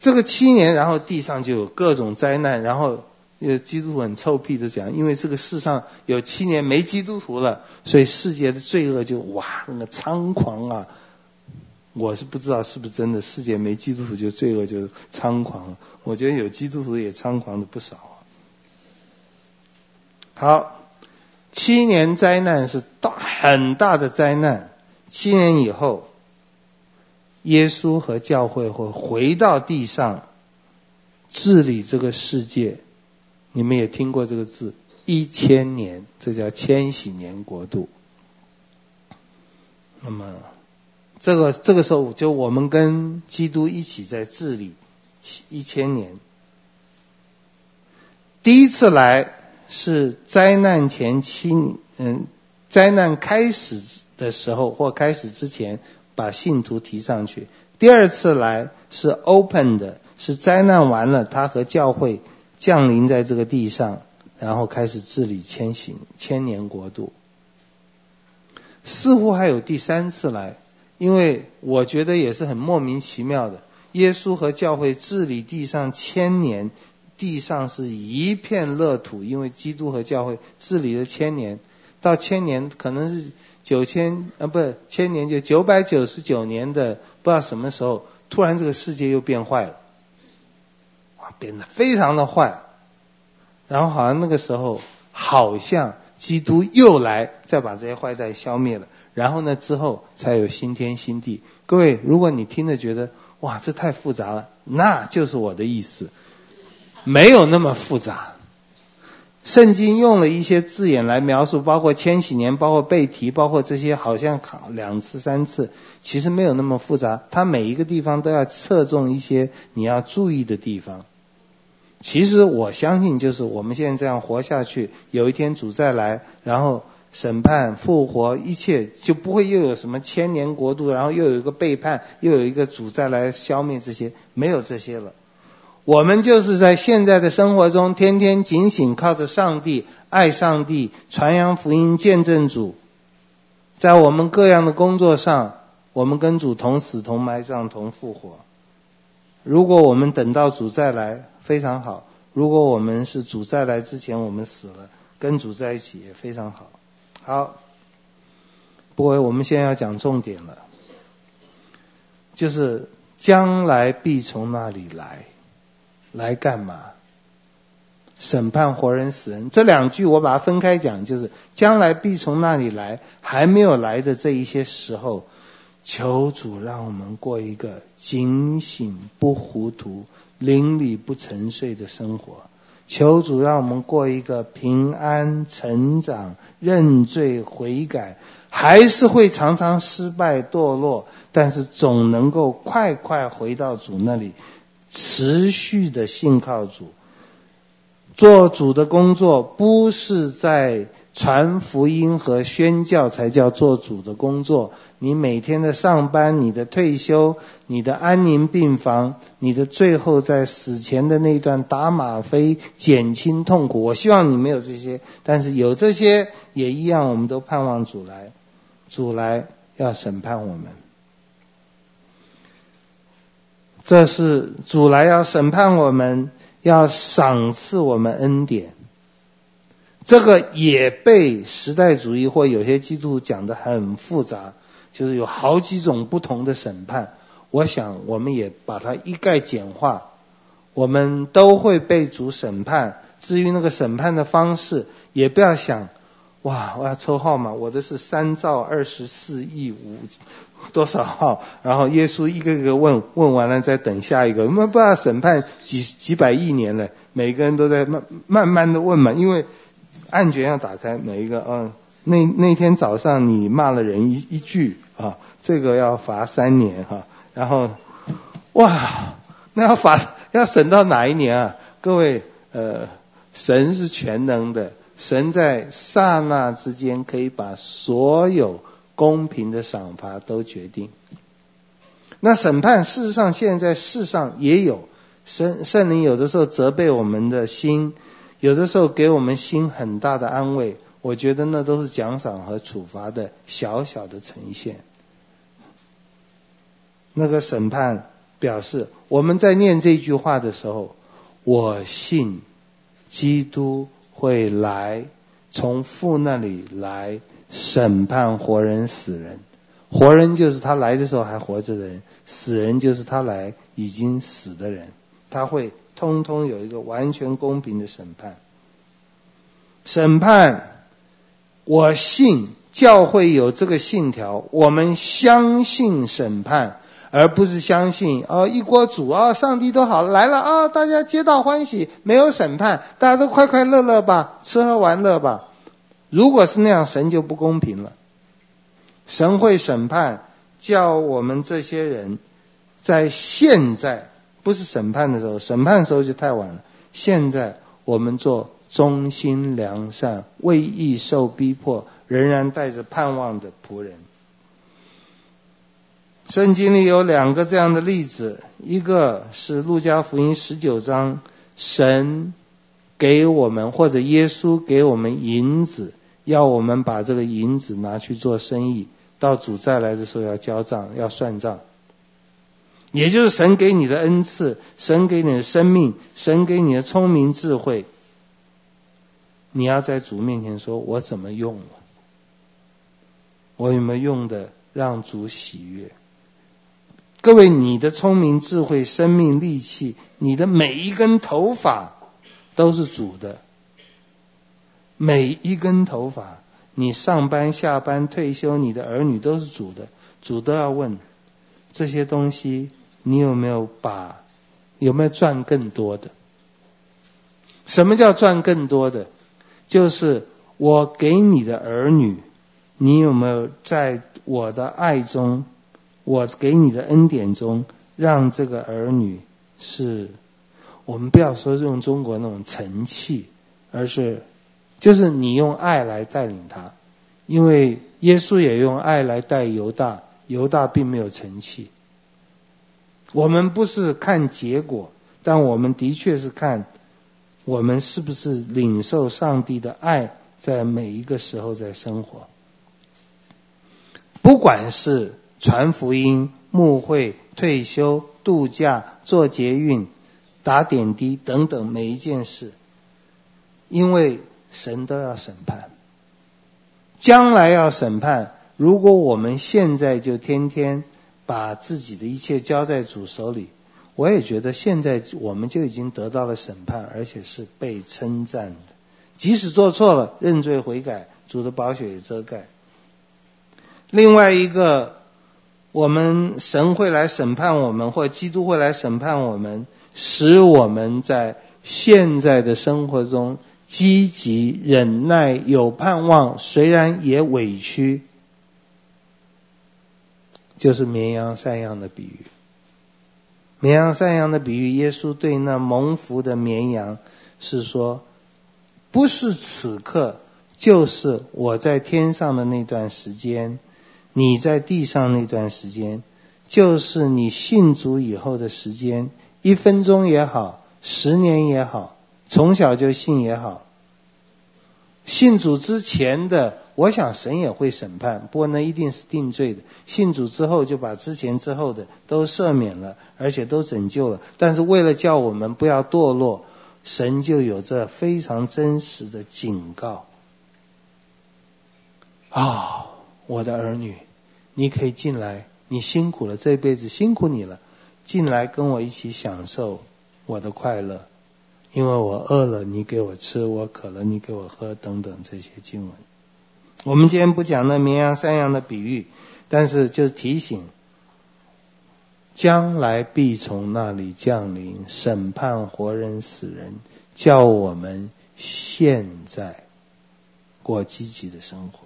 这个七年，然后地上就有各种灾难，然后。因为基督徒很臭屁的讲，因为这个世上有七年没基督徒了，所以世界的罪恶就哇那个猖狂啊！我是不知道是不是真的，世界没基督徒就罪恶就猖狂。我觉得有基督徒也猖狂的不少啊。好，七年灾难是大很大的灾难，七年以后，耶稣和教会会回到地上治理这个世界。你们也听过这个字，一千年，这叫千禧年国度。那么，这个这个时候，就我们跟基督一起在治理一千年。第一次来是灾难前七年，嗯，灾难开始的时候或开始之前，把信徒提上去。第二次来是 open 的，是灾难完了，他和教会。降临在这个地上，然后开始治理千禧千年国度。似乎还有第三次来，因为我觉得也是很莫名其妙的。耶稣和教会治理地上千年，地上是一片乐土，因为基督和教会治理了千年，到千年可能是九千啊，不是千年就九百九十九年的，不知道什么时候，突然这个世界又变坏了。哇变得非常的坏，然后好像那个时候，好像基督又来，再把这些坏蛋消灭了，然后呢之后才有新天新地。各位，如果你听着觉得哇，这太复杂了，那就是我的意思，没有那么复杂。圣经用了一些字眼来描述，包括千禧年，包括被提，包括这些，好像考两次三次，其实没有那么复杂。它每一个地方都要侧重一些你要注意的地方。其实我相信，就是我们现在这样活下去，有一天主再来，然后审判、复活，一切就不会又有什么千年国度，然后又有一个背叛，又有一个主再来消灭这些，没有这些了。我们就是在现在的生活中，天天警醒，靠着上帝，爱上帝，传扬福音，见证主。在我们各样的工作上，我们跟主同死、同埋葬、同复活。如果我们等到主再来，非常好。如果我们是主再来之前我们死了，跟主在一起也非常好。好，不过我们现在要讲重点了，就是将来必从那里来，来干嘛？审判活人死人。这两句我把它分开讲，就是将来必从那里来，还没有来的这一些时候，求主让我们过一个警醒不糊涂。灵里不沉睡的生活，求主让我们过一个平安成长、认罪悔改，还是会常常失败堕落，但是总能够快快回到主那里，持续的信靠主。做主的工作不是在。传福音和宣教才叫做主的工作。你每天的上班、你的退休、你的安宁病房、你的最后在死前的那段打吗啡减轻痛苦。我希望你没有这些，但是有这些也一样，我们都盼望主来，主来要审判我们。这是主来要审判我们，要赏赐我们恩典。这个也被时代主义或有些基督讲得很复杂，就是有好几种不同的审判。我想我们也把它一概简化，我们都会被主审判。至于那个审判的方式，也不要想，哇，我要抽号码，我的是三兆二十四亿五多少号，然后耶稣一个个问问完了再等下一个，我们不要审判几几百亿年了，每个人都在慢慢慢的问嘛，因为。案卷要打开，每一个，嗯，那那天早上你骂了人一一句啊，这个要罚三年哈，然后，哇，那要罚要审到哪一年啊？各位，呃，神是全能的，神在刹那之间可以把所有公平的赏罚都决定。那审判事实上现在世上也有，圣圣灵有的时候责备我们的心，有的时候给我们心很大的安慰。我觉得那都是奖赏和处罚的小小的呈现。那个审判表示我们在念这句话的时候，我信基督会来，从父那里来审判活人死人。活人就是他来的时候还活着的人，死人就是他来已经死的人。他会通通有一个完全公平的审判。审判。我信教会有这个信条，我们相信审判，而不是相信哦一锅煮哦，上帝都好来了啊、大家皆大欢喜，没有审判，大家都快快乐乐吧，吃喝玩乐吧。如果是那样，神就不公平了。神会审判，叫我们这些人在现在不是审判的时候，审判的时候就太晚了。现在我们做。忠心良善，为义受逼迫，仍然带着盼望的仆人。圣经里有两个这样的例子，一个是路加福音十九章，神给我们或者耶稣给我们银子，要我们把这个银子拿去做生意，到主再来的时候要交账，要算账。也就是神给你的恩赐，神给你的生命，神给你的聪明智慧。你要在主面前说：“我怎么用了？我有没有用的让主喜悦？”各位，你的聪明、智慧、生命、力气，你的每一根头发都是主的。每一根头发，你上班、下班、退休，你的儿女都是主的。主都要问这些东西，你有没有把？有没有赚更多的？什么叫赚更多的？就是我给你的儿女，你有没有在我的爱中，我给你的恩典中，让这个儿女是，我们不要说用中国那种成器，而是，就是你用爱来带领他，因为耶稣也用爱来带犹大，犹大并没有成器。我们不是看结果，但我们的确是看。我们是不是领受上帝的爱，在每一个时候在生活？不管是传福音、牧会、退休、度假、做捷运、打点滴等等每一件事，因为神都要审判，将来要审判。如果我们现在就天天把自己的一切交在主手里。我也觉得现在我们就已经得到了审判，而且是被称赞的。即使做错了，认罪悔改，主的宝血也遮盖。另外一个，我们神会来审判我们，或基督会来审判我们，使我们在现在的生活中积极忍耐，有盼望，虽然也委屈，就是绵羊山羊的比喻。绵羊山羊的比喻，耶稣对那蒙福的绵羊是说，不是此刻，就是我在天上的那段时间，你在地上那段时间，就是你信主以后的时间，一分钟也好，十年也好，从小就信也好，信主之前的。我想神也会审判，不过那一定是定罪的。信主之后就把之前之后的都赦免了，而且都拯救了。但是为了叫我们不要堕落，神就有着非常真实的警告。啊、我的儿女，你可以进来，你辛苦了，这辈子辛苦你了，进来跟我一起享受我的快乐，因为我饿了，你给我吃；我渴了，你给我喝，等等这些经文。我们今天不讲那绵羊山羊的比喻，但是就提醒，将来必从那里降临审判活人死人，叫我们现在过积极的生活。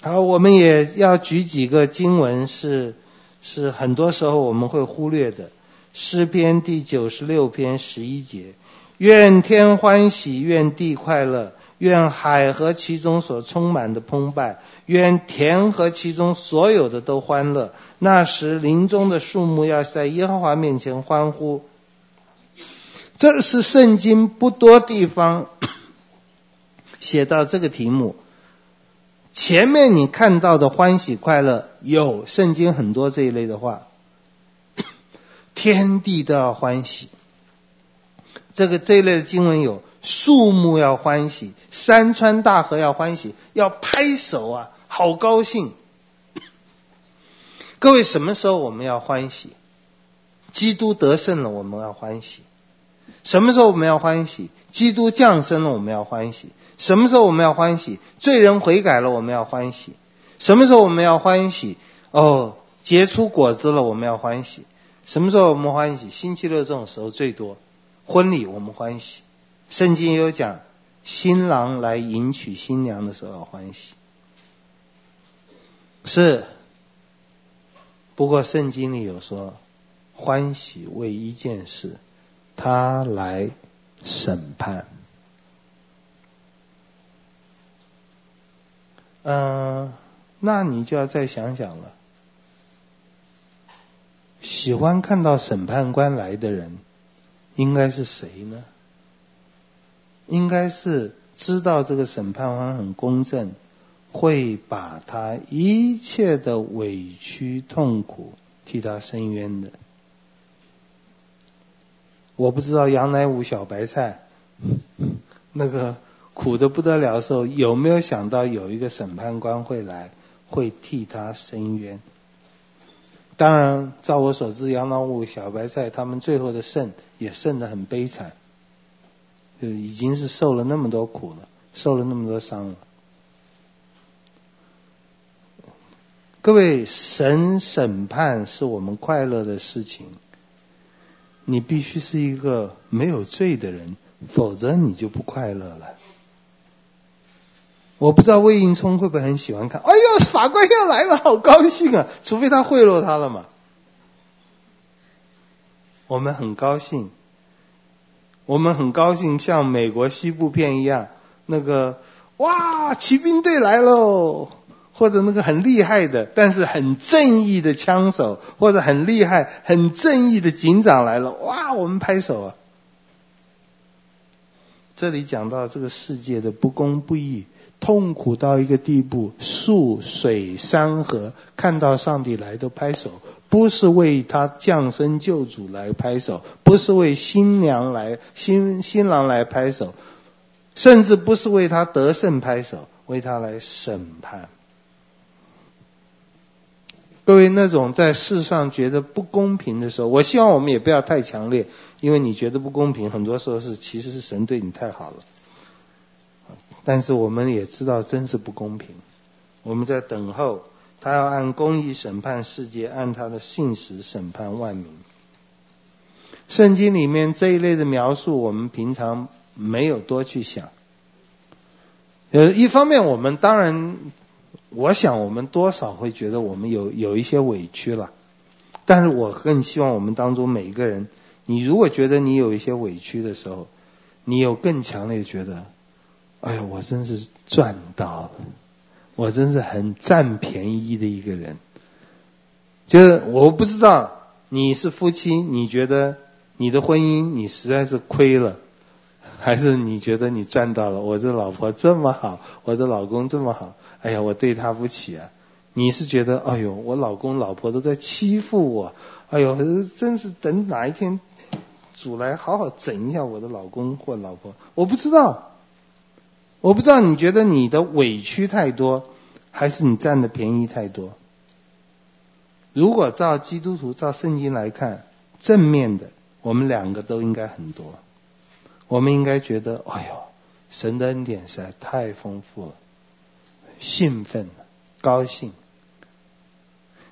好，我们也要举几个经文是，是是很多时候我们会忽略的。诗篇第九十六篇十一节。愿天欢喜，愿地快乐，愿海和其中所充满的澎湃，愿田和其中所有的都欢乐。那时林中的树木要在耶和华面前欢呼。这是圣经不多地方写到这个题目。前面你看到的欢喜快乐，有圣经很多这一类的话，天地都要欢喜。这个这一类的经文有树木要欢喜，山川大河要欢喜，要拍手啊，好高兴。各位，什么时候我们要欢喜？基督得胜了，我们要欢喜。什么时候我们要欢喜？基督降生了，我们要欢喜。什么时候我们要欢喜？罪人悔改了，我们要欢喜。什么时候我们要欢喜？哦，结出果子了，我们要欢喜。什么时候我们欢喜？星期六这种时候最多。婚礼我们欢喜。圣经也有讲，新郎来迎娶新娘的时候欢喜。是。不过圣经里有说，欢喜为一件事。他来审判。嗯、那你就要再想想了。喜欢看到审判官来的人，应该是谁呢？应该是知道这个审判官很公正，会把他一切的委屈痛苦替他伸冤的。我不知道杨乃武小白菜 那个苦的不得了的时候，有没有想到有一个审判官会来，会替他伸冤？当然，照我所知，杨老五小白菜他们最后的胜也胜得很悲惨，就已经是受了那么多苦了，受了那么多伤了。各位，神审判是我们快乐的事情。你必须是一个没有罪的人，否则你就不快乐了。我不知道魏应聪会不会很喜欢看？哎呦，法官要来了，好高兴啊！除非他贿赂他了嘛。我们很高兴，我们很高兴，像美国西部片一样，那个哇，骑兵队来喽！或者那个很厉害的，但是很正义的枪手，或者很厉害、很正义的警长来了，哇，我们拍手啊！这里讲到这个世界的不公不义，痛苦到一个地步，树、水、山河看到上帝来都拍手，不是为他降生救主来拍手，不是为新娘来、新新郎来拍手，甚至不是为他得胜拍手，为他来审判。各位，那种在世上觉得不公平的时候，我希望我们也不要太强烈，因为你觉得不公平，很多时候是其实是神对你太好了。但是我们也知道，真是不公平。我们在等候，他要按公义审判世界，按他的信实审判万民。圣经里面这一类的描述，我们平常没有多去想。呃，一方面我们当然。我想，我们多少会觉得我们有有一些委屈了，但是我更希望我们当中每一个人，你如果觉得你有一些委屈的时候，你有更强烈觉得，哎呀，我真是赚到了，我真是很占便宜的一个人。就是我不知道你是夫妻，你觉得你的婚姻你实在是亏了，还是你觉得你赚到了？我这老婆这么好，我的老公这么好。哎呀，我对他不起啊！你是觉得，哎呦，我老公老婆都在欺负我，哎呦，真是等哪一天主来好好整一下我的老公或老婆。我不知道，我不知道你觉得你的委屈太多，还是你占的便宜太多？如果照基督徒照圣经来看，正面的，我们两个都应该很多。我们应该觉得，哎呦，神的恩典实在太丰富了。兴奋、高兴。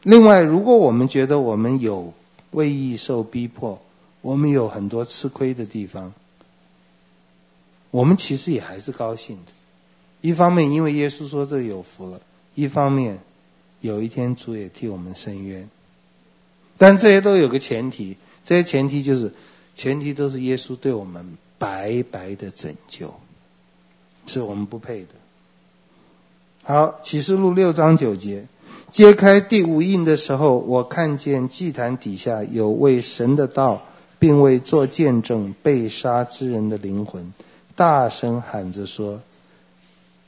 另外，如果我们觉得我们有为义受逼迫，我们有很多吃亏的地方，我们其实也还是高兴的。一方面，因为耶稣说这有福了；一方面，有一天主也替我们伸冤。但这些都有个前提，这些前提就是前提都是耶稣对我们白白的拯救，是我们不配的。好，启示录六章九节，揭开第五印的时候，我看见祭坛底下有为神的道，并为做见证被杀之人的灵魂，大声喊着说：“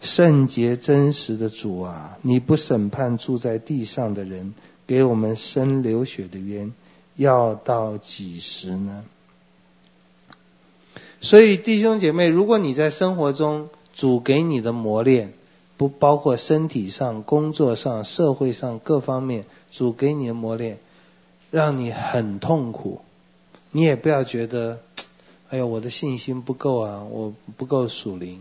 圣洁真实的主啊，你不审判住在地上的人，给我们伸流血的冤，要到几时呢？”所以，弟兄姐妹，如果你在生活中主给你的磨练，不包括身体上、工作上、社会上各方面，主给你的磨练，让你很痛苦，你也不要觉得，哎呦，我的信心不够啊，我不够属灵，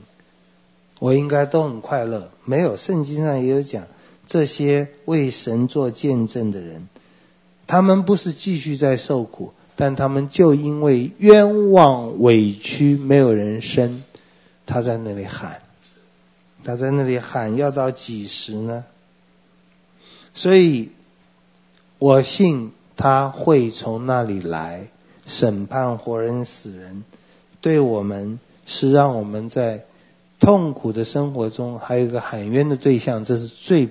我应该都很快乐。没有，圣经上也有讲，这些为神做见证的人，他们不是继续在受苦。但他们就因为冤枉委屈，没有人伸，他在那里喊，他在那里喊，要到几时呢？所以，我信他会从那里来审判活人死人，对我们是让我们在痛苦的生活中还有一个喊冤的对象，这是最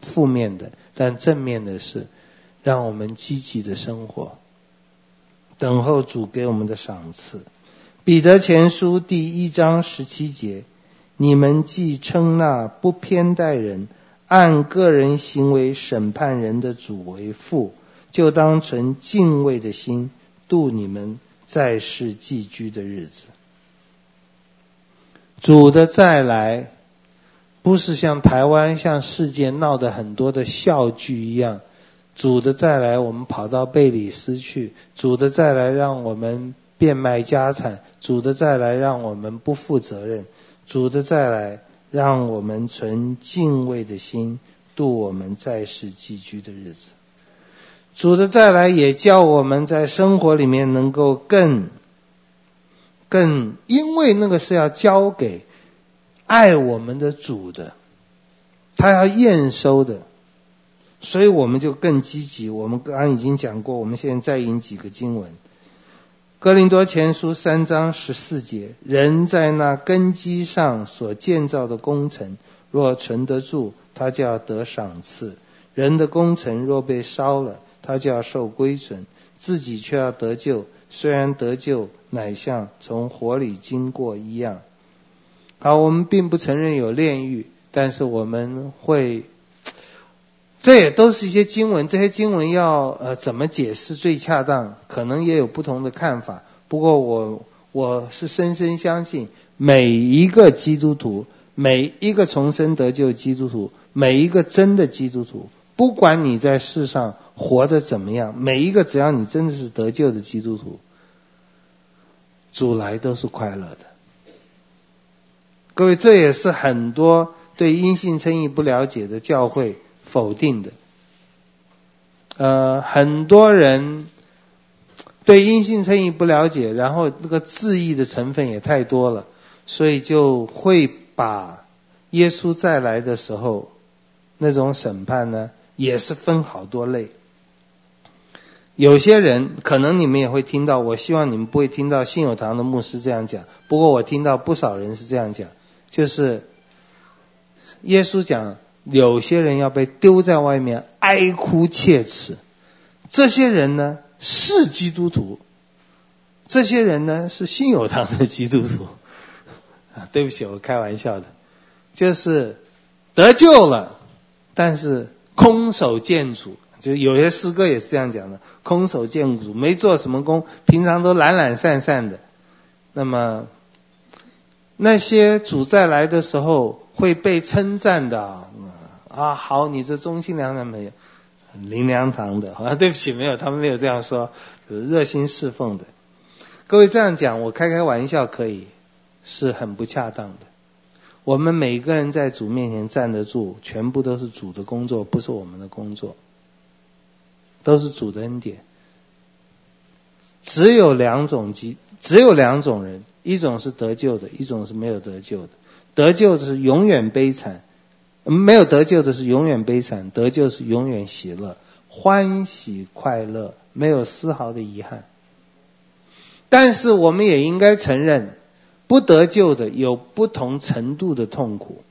负面的。但正面的是，让我们积极的生活。等候主给我们的赏赐。彼得前书第一章十七节：你们既称那不偏待人、按个人行为审判人的主为父，就当存敬畏的心度你们在世寄居的日子。主的再来，不是像台湾、像世界闹得很多的笑剧一样。主的再来，我们跑到贝里斯去；主的再来，让我们变卖家产；主的再来，让我们不负责任；主的再来，让我们存敬畏的心度我们在世寄居的日子。主的再来，也叫我们在生活里面能够更、更，因为那个是要交给爱我们的主的，他要验收的。所以我们就更积极。我们刚刚已经讲过，我们现在再引几个经文：《哥林多前书》三章十四节，人在那根基上所建造的工程，若存得住，他就要得赏赐；人的工程若被烧了，他就要受归损，自己却要得救。虽然得救，乃像从火里经过一样。好，我们并不承认有炼狱，但是我们会。这也都是一些经文，这些经文要呃怎么解释最恰当，可能也有不同的看法。不过我我是深深相信，每一个基督徒，每一个重生得救基督徒，每一个真的基督徒，不管你在世上活得怎么样，每一个只要你真的是得救的基督徒，主来都是快乐的。各位，这也是很多对因信称义不了解的教会。否定的，呃，很多人对因信称义不了解，然后那个字义的成分也太多了，所以就会把耶稣再来的时候那种审判呢，也是分好多类。有些人可能你们也会听到，我希望你们不会听到信友堂的牧师这样讲，不过我听到不少人是这样讲，就是耶稣讲。有些人要被丢在外面哀哭切齿，这些人呢是基督徒，这些人呢是信友堂的基督徒。啊，对不起，我开玩笑的，就是得救了，但是空手见主，就有些诗歌也是这样讲的，空手见主，没做什么工，平常都懒懒散散的。那么那些主再来的时候会被称赞的。啊，好，你这忠心良善没有，灵粮堂的啊，对不起，没有，他们没有这样说，就是热心侍奉的。各位这样讲，我开开玩笑可以，是很不恰当的。我们每个人在主面前站得住，全部都是主的工作，不是我们的工作，都是主的恩典。只有两种机，只有两种人，一种是得救的，一种是没有得救的。得救的是永远悲惨。没有得救的是永远悲惨，得救是永远喜乐、欢喜快乐，没有丝毫的遗憾。但是我们也应该承认，不得救的有不同程度的痛苦，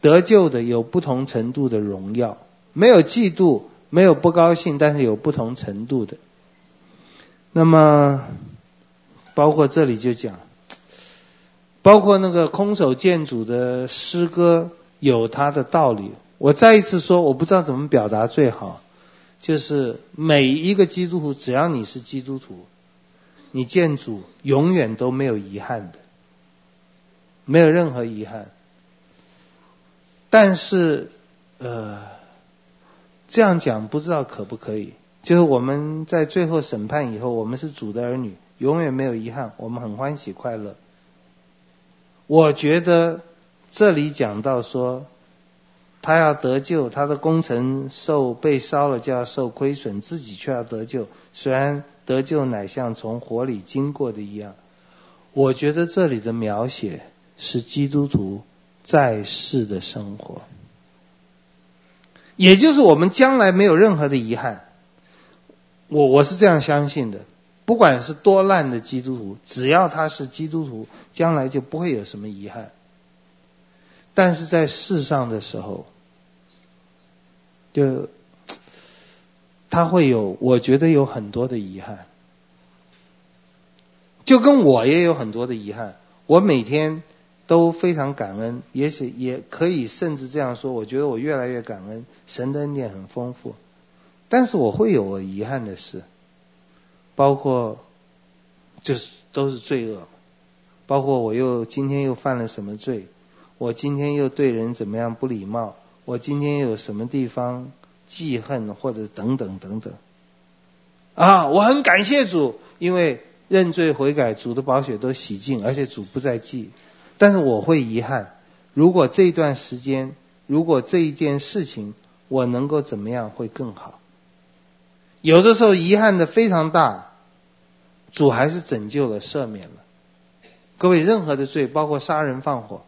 得救的有不同程度的荣耀。没有嫉妒，没有不高兴，但是有不同程度的。那么，包括这里就讲，包括那个空手见主的诗歌有它的道理。我再一次说，我不知道怎么表达最好，就是每一个基督徒，只要你是基督徒，你见主永远都没有遗憾的，没有任何遗憾。但是，呃，这样讲不知道可不可以？就是我们在最后审判以后，我们是主的儿女，永远没有遗憾，我们很欢喜快乐。我觉得这里讲到说。他要得救，他的工程受被烧了就要受亏损，自己却要得救。虽然得救乃像从火里经过的一样，我觉得这里的描写是基督徒在世的生活，也就是我们将来没有任何的遗憾。我我是这样相信的，不管是多烂的基督徒，只要他是基督徒，将来就不会有什么遗憾。但是在世上的时候，就他会有，我觉得有很多的遗憾，就跟我也有很多的遗憾。我每天都非常感恩，也许也可以甚至这样说，我觉得我越来越感恩，神的恩典很丰富。但是我会有我遗憾的事，包括就是都是罪恶，包括我又今天又犯了什么罪，我今天又对人怎么样不礼貌。我今天有什么地方记恨，或者等等等等，啊，我很感谢主，因为认罪悔改，主的宝血都洗净，而且主不再记。但是我会遗憾，如果这段时间，如果这一件事情，我能够怎么样会更好。有的时候遗憾的非常大，主还是拯救了，赦免了。各位，任何的罪，包括杀人放火。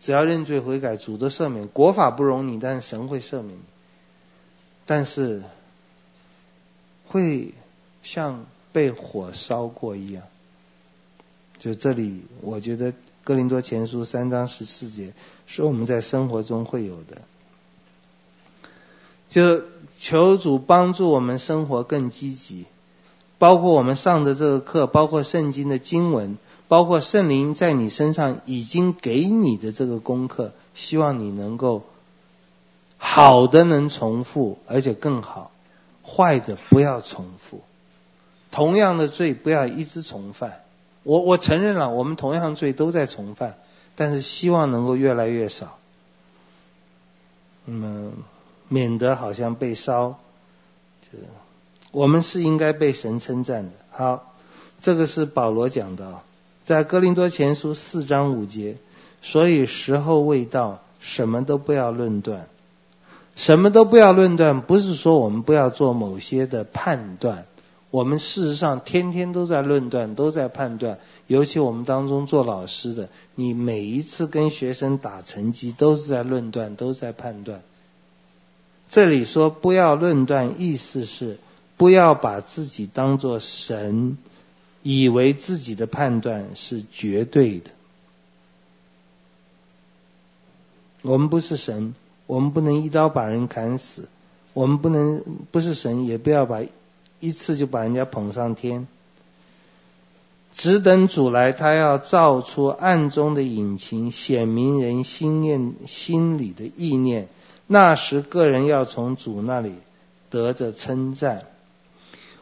只要认罪悔改，主的赦免，国法不容你，但是神会赦免你。但是会像被火烧过一样。就这里，我觉得哥林多前书三章十四节是我们在生活中会有的。就求主帮助我们生活更积极，包括我们上的这个课，包括圣经的经文。包括圣灵在你身上已经给你的这个功课，希望你能够好的能重复，而且更好；坏的不要重复。同样的罪不要一直重犯。我我承认了，我们同样罪都在重犯，但是希望能够越来越少。那么免得好像被烧，就我们是应该被神称赞的。好，这个是保罗讲的。在哥林多前书四章五节，所以时候未到，什么都不要论断，什么都不要论断，不是说我们不要做某些的判断，我们事实上天天都在论断，都在判断，尤其我们当中做老师的，你每一次跟学生打成绩，都是在论断，都在判断。这里说不要论断，意思是不要把自己当做神。以为自己的判断是绝对的，我们不是神，我们不能一刀把人砍死，我们不能不是神，也不要把一次就把人家捧上天。只等主来，他要照出暗中的隐情，显明人心念心里的意念。那时，个人要从主那里得着称赞。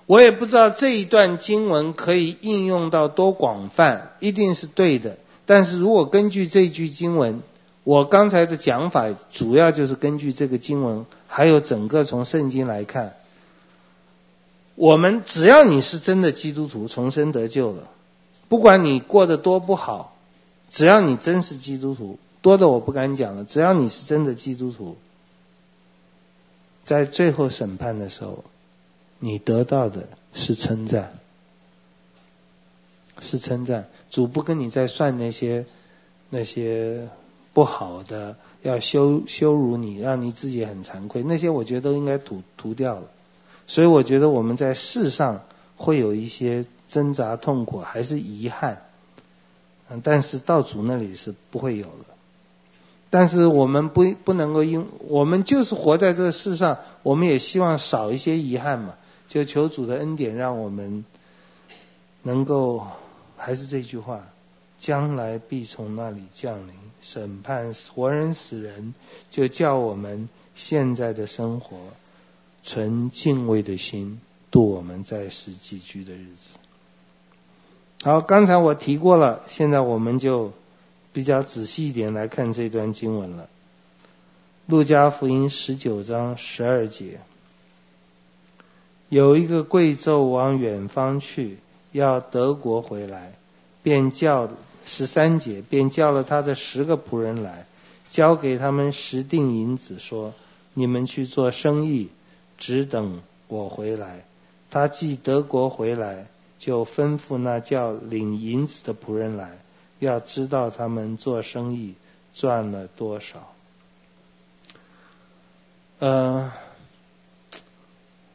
我也不知道这一段经文可以应用到多广泛，一定是对的。但是如果根据这句经文，我刚才的讲法主要就是根据这个经文，还有整个从圣经来看，我们只要你是真的基督徒，重生得救了，不管你过得多不好，只要你真是基督徒，多的我不敢讲了，只要你是真的基督徒，在最后审判的时候。你得到的是称赞，是称赞。主不跟你再算那些那些不好的，要羞羞辱你，让你自己很惭愧。那些我觉得都应该涂涂掉了。所以我觉得我们在世上会有一些挣扎、痛苦，还是遗憾。嗯，但是到主那里是不会有了。但是我们不不能够因，我们就是活在这个世上，我们也希望少一些遗憾嘛。就求主的恩典，让我们能够，还是这句话，将来必从那里降临，审判活人死人，就叫我们现在的生活，存敬畏的心，度我们在世寄居的日子。好，刚才我提过了，现在我们就比较仔细一点来看这段经文了。路加福音十九章十二节，有一个贵胄往远方去，要得国回来，便叫十三节，便叫了他的十个仆人来，交给他们十锭银子，说：你们去做生意，只等我回来。他既德国回来。就吩咐那叫领银子的仆人来，要知道他们做生意赚了多少。呃，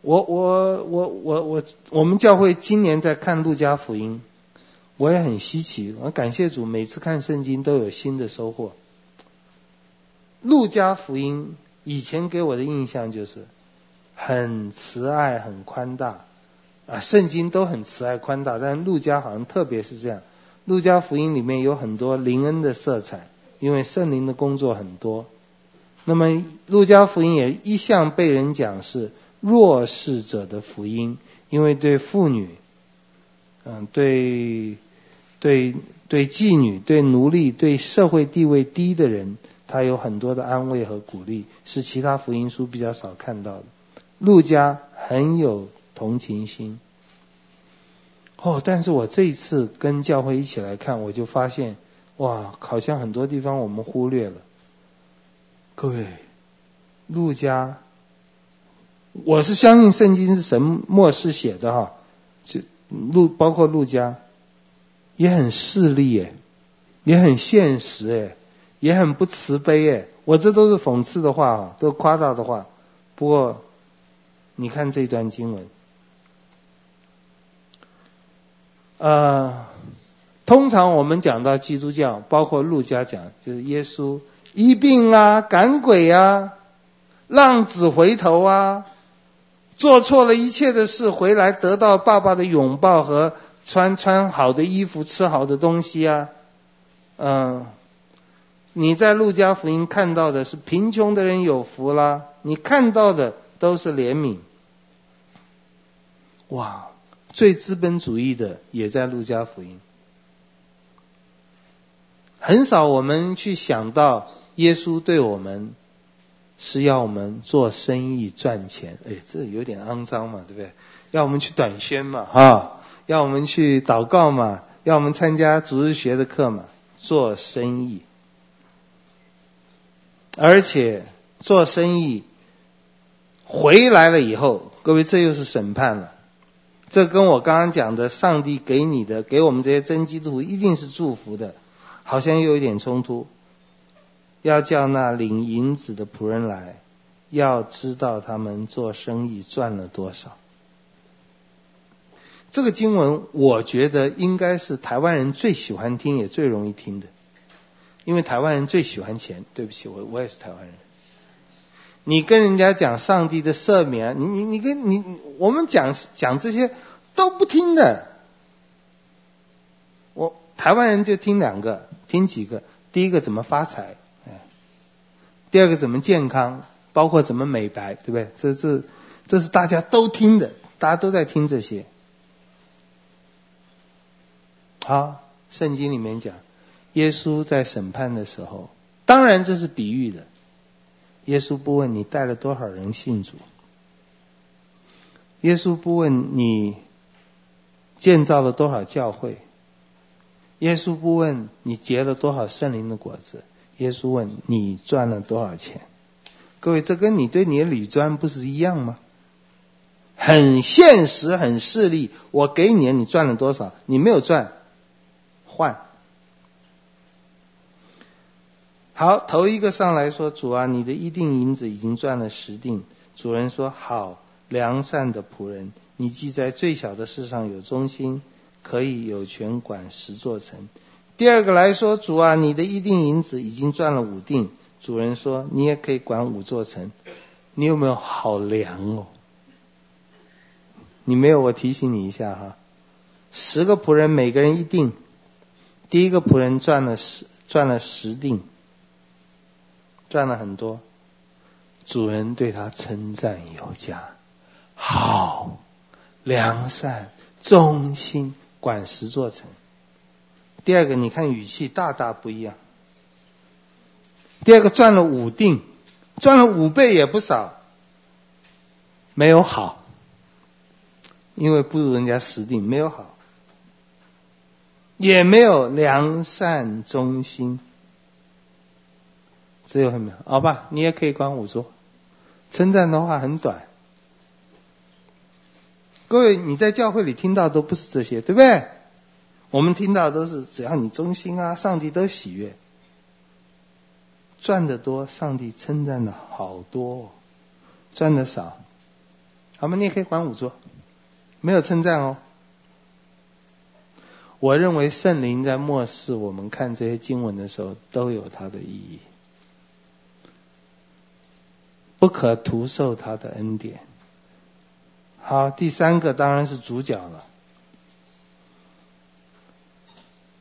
我我我我我我们教会今年在看路加福音，我也很稀奇，我感谢主，每次看圣经都有新的收获。路加福音以前给我的印象就是很慈爱、很宽大。啊，圣经都很慈爱宽大，但路加好像特别是这样。路加福音里面有很多灵恩的色彩，因为圣灵的工作很多。那么路加福音也一向被人讲是弱势者的福音，因为对妇女，嗯，对对对妓女、对奴隶、对社会地位低的人，他有很多的安慰和鼓励，是其他福音书比较少看到的。路加很有。同情心。哦，但是我这一次跟教会一起来看，我就发现，哇，好像很多地方我们忽略了。各位，路加，我是相信圣经是神默示写的哈，就路包括路加，也很势利耶，也很现实耶，也很不慈悲耶。我这都是讽刺的话，都夸大的话。不过，你看这段经文。呃，通常我们讲到基督教，包括路加讲，就是耶稣医病啊、赶鬼啊、浪子回头啊，做错了一切的事回来，得到爸爸的拥抱和穿穿好的衣服、吃好的东西啊。嗯、你在路加福音看到的是贫穷的人有福啦，你看到的都是怜悯。哇！最资本主义的也在路加福音，很少我们去想到耶稣对我们是要我们做生意赚钱，哎，这有点肮脏嘛，对不对？要我们去短宣嘛，哈，要我们去祷告嘛，要我们参加主日学的课嘛，做生意，而且做生意回来了以后，各位，这又是审判了。这跟我刚刚讲的，上帝给你的，给我们这些真基督徒一定是祝福的，好像又有点冲突。要叫那领银子的仆人来，要知道他们做生意赚了多少。这个经文，我觉得应该是台湾人最喜欢听，也最容易听的，因为台湾人最喜欢钱。对不起，我我也是台湾人。你跟人家讲上帝的赦免，你你你跟你我们讲讲这些都不听的。我台湾人就听两个，听几个。第一个怎么发财，哎，第二个怎么健康，包括怎么美白，对不对？这是这是大家都听的，大家都在听这些。好，圣经里面讲，耶稣在审判的时候，当然这是比喻的。耶稣不问你带了多少人信主，耶稣不问你建造了多少教会，耶稣不问你结了多少圣灵的果子，耶稣问你赚了多少钱。各位，这跟你对你的理专不是一样吗？很现实，很势利。我给你，你赚了多少？你没有赚，换。好，头一个上来说：“主啊，你的一锭银子已经赚了十锭。”主人说：“好，良善的仆人，你既在最小的事上有忠心，可以有权管十座城。第二个来说，主啊，你的一锭银子已经赚了五锭。主人说，你也可以管五座城。你有没有好凉哦？你没有，我提醒你一下哈。十个仆人，每个人一锭。第一个仆人赚了十，赚了十锭，赚了很多。主人对他称赞有加，好，良善，忠心，管十座城。第二个，你看语气大大不一样。第二个赚了五锭，赚了五倍也不少，没有好，因为不如人家十锭，没有好，也没有良善忠心，只有很。好吧，你也可以管五座。称赞的话很短。各位，你在教会里听到都不是这些，对不对？我们听到都是只要你忠心啊，上帝都喜悦。赚的多，上帝称赞的好多；赚的少，好吗？你也可以管五座，没有称赞哦。我认为圣灵在末世，我们看这些经文的时候，都有它的意义，不可徒受他的恩典。好，第三个当然是主角了。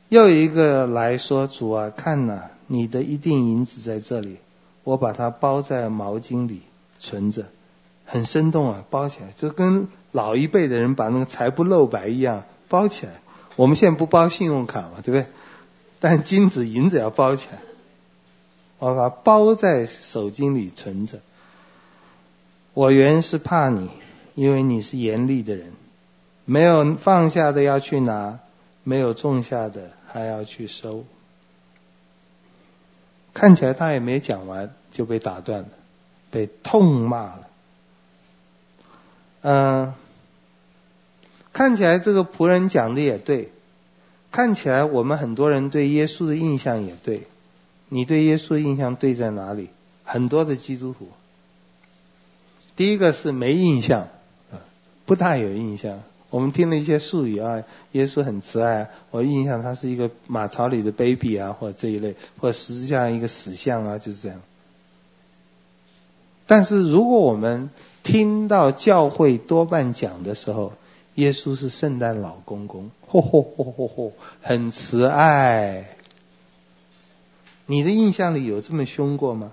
又一个来说：“主啊，看呐。”你的一锭银子在这里，我把它包在毛巾里存着，很生动啊，包起来就跟老一辈的人把那个财不露白一样包起来。我们现在不包信用卡嘛，对不对？但金子银子要包起来，我把包在手巾里存着。我原是怕你，因为你是严厉的人，没有放下的要去拿，没有种下的还要去收。看起来他也没讲完就被打断了，被痛骂了。嗯，看起来这个仆人讲的也对，看起来我们很多人对耶稣的印象也对。你对耶稣的印象对在哪里？很多的基督徒，第一个是没印象，不大有印象。我们听了一些术语啊，耶稣很慈爱，我印象他是一个马槽里的 baby 啊，或者这一类，或者十字架一个死相啊，就是这样。但是如果我们听到教会多半讲的时候，耶稣是圣诞老公公，嚯嚯嚯嚯嚯，很慈爱。你的印象里有这么凶过吗？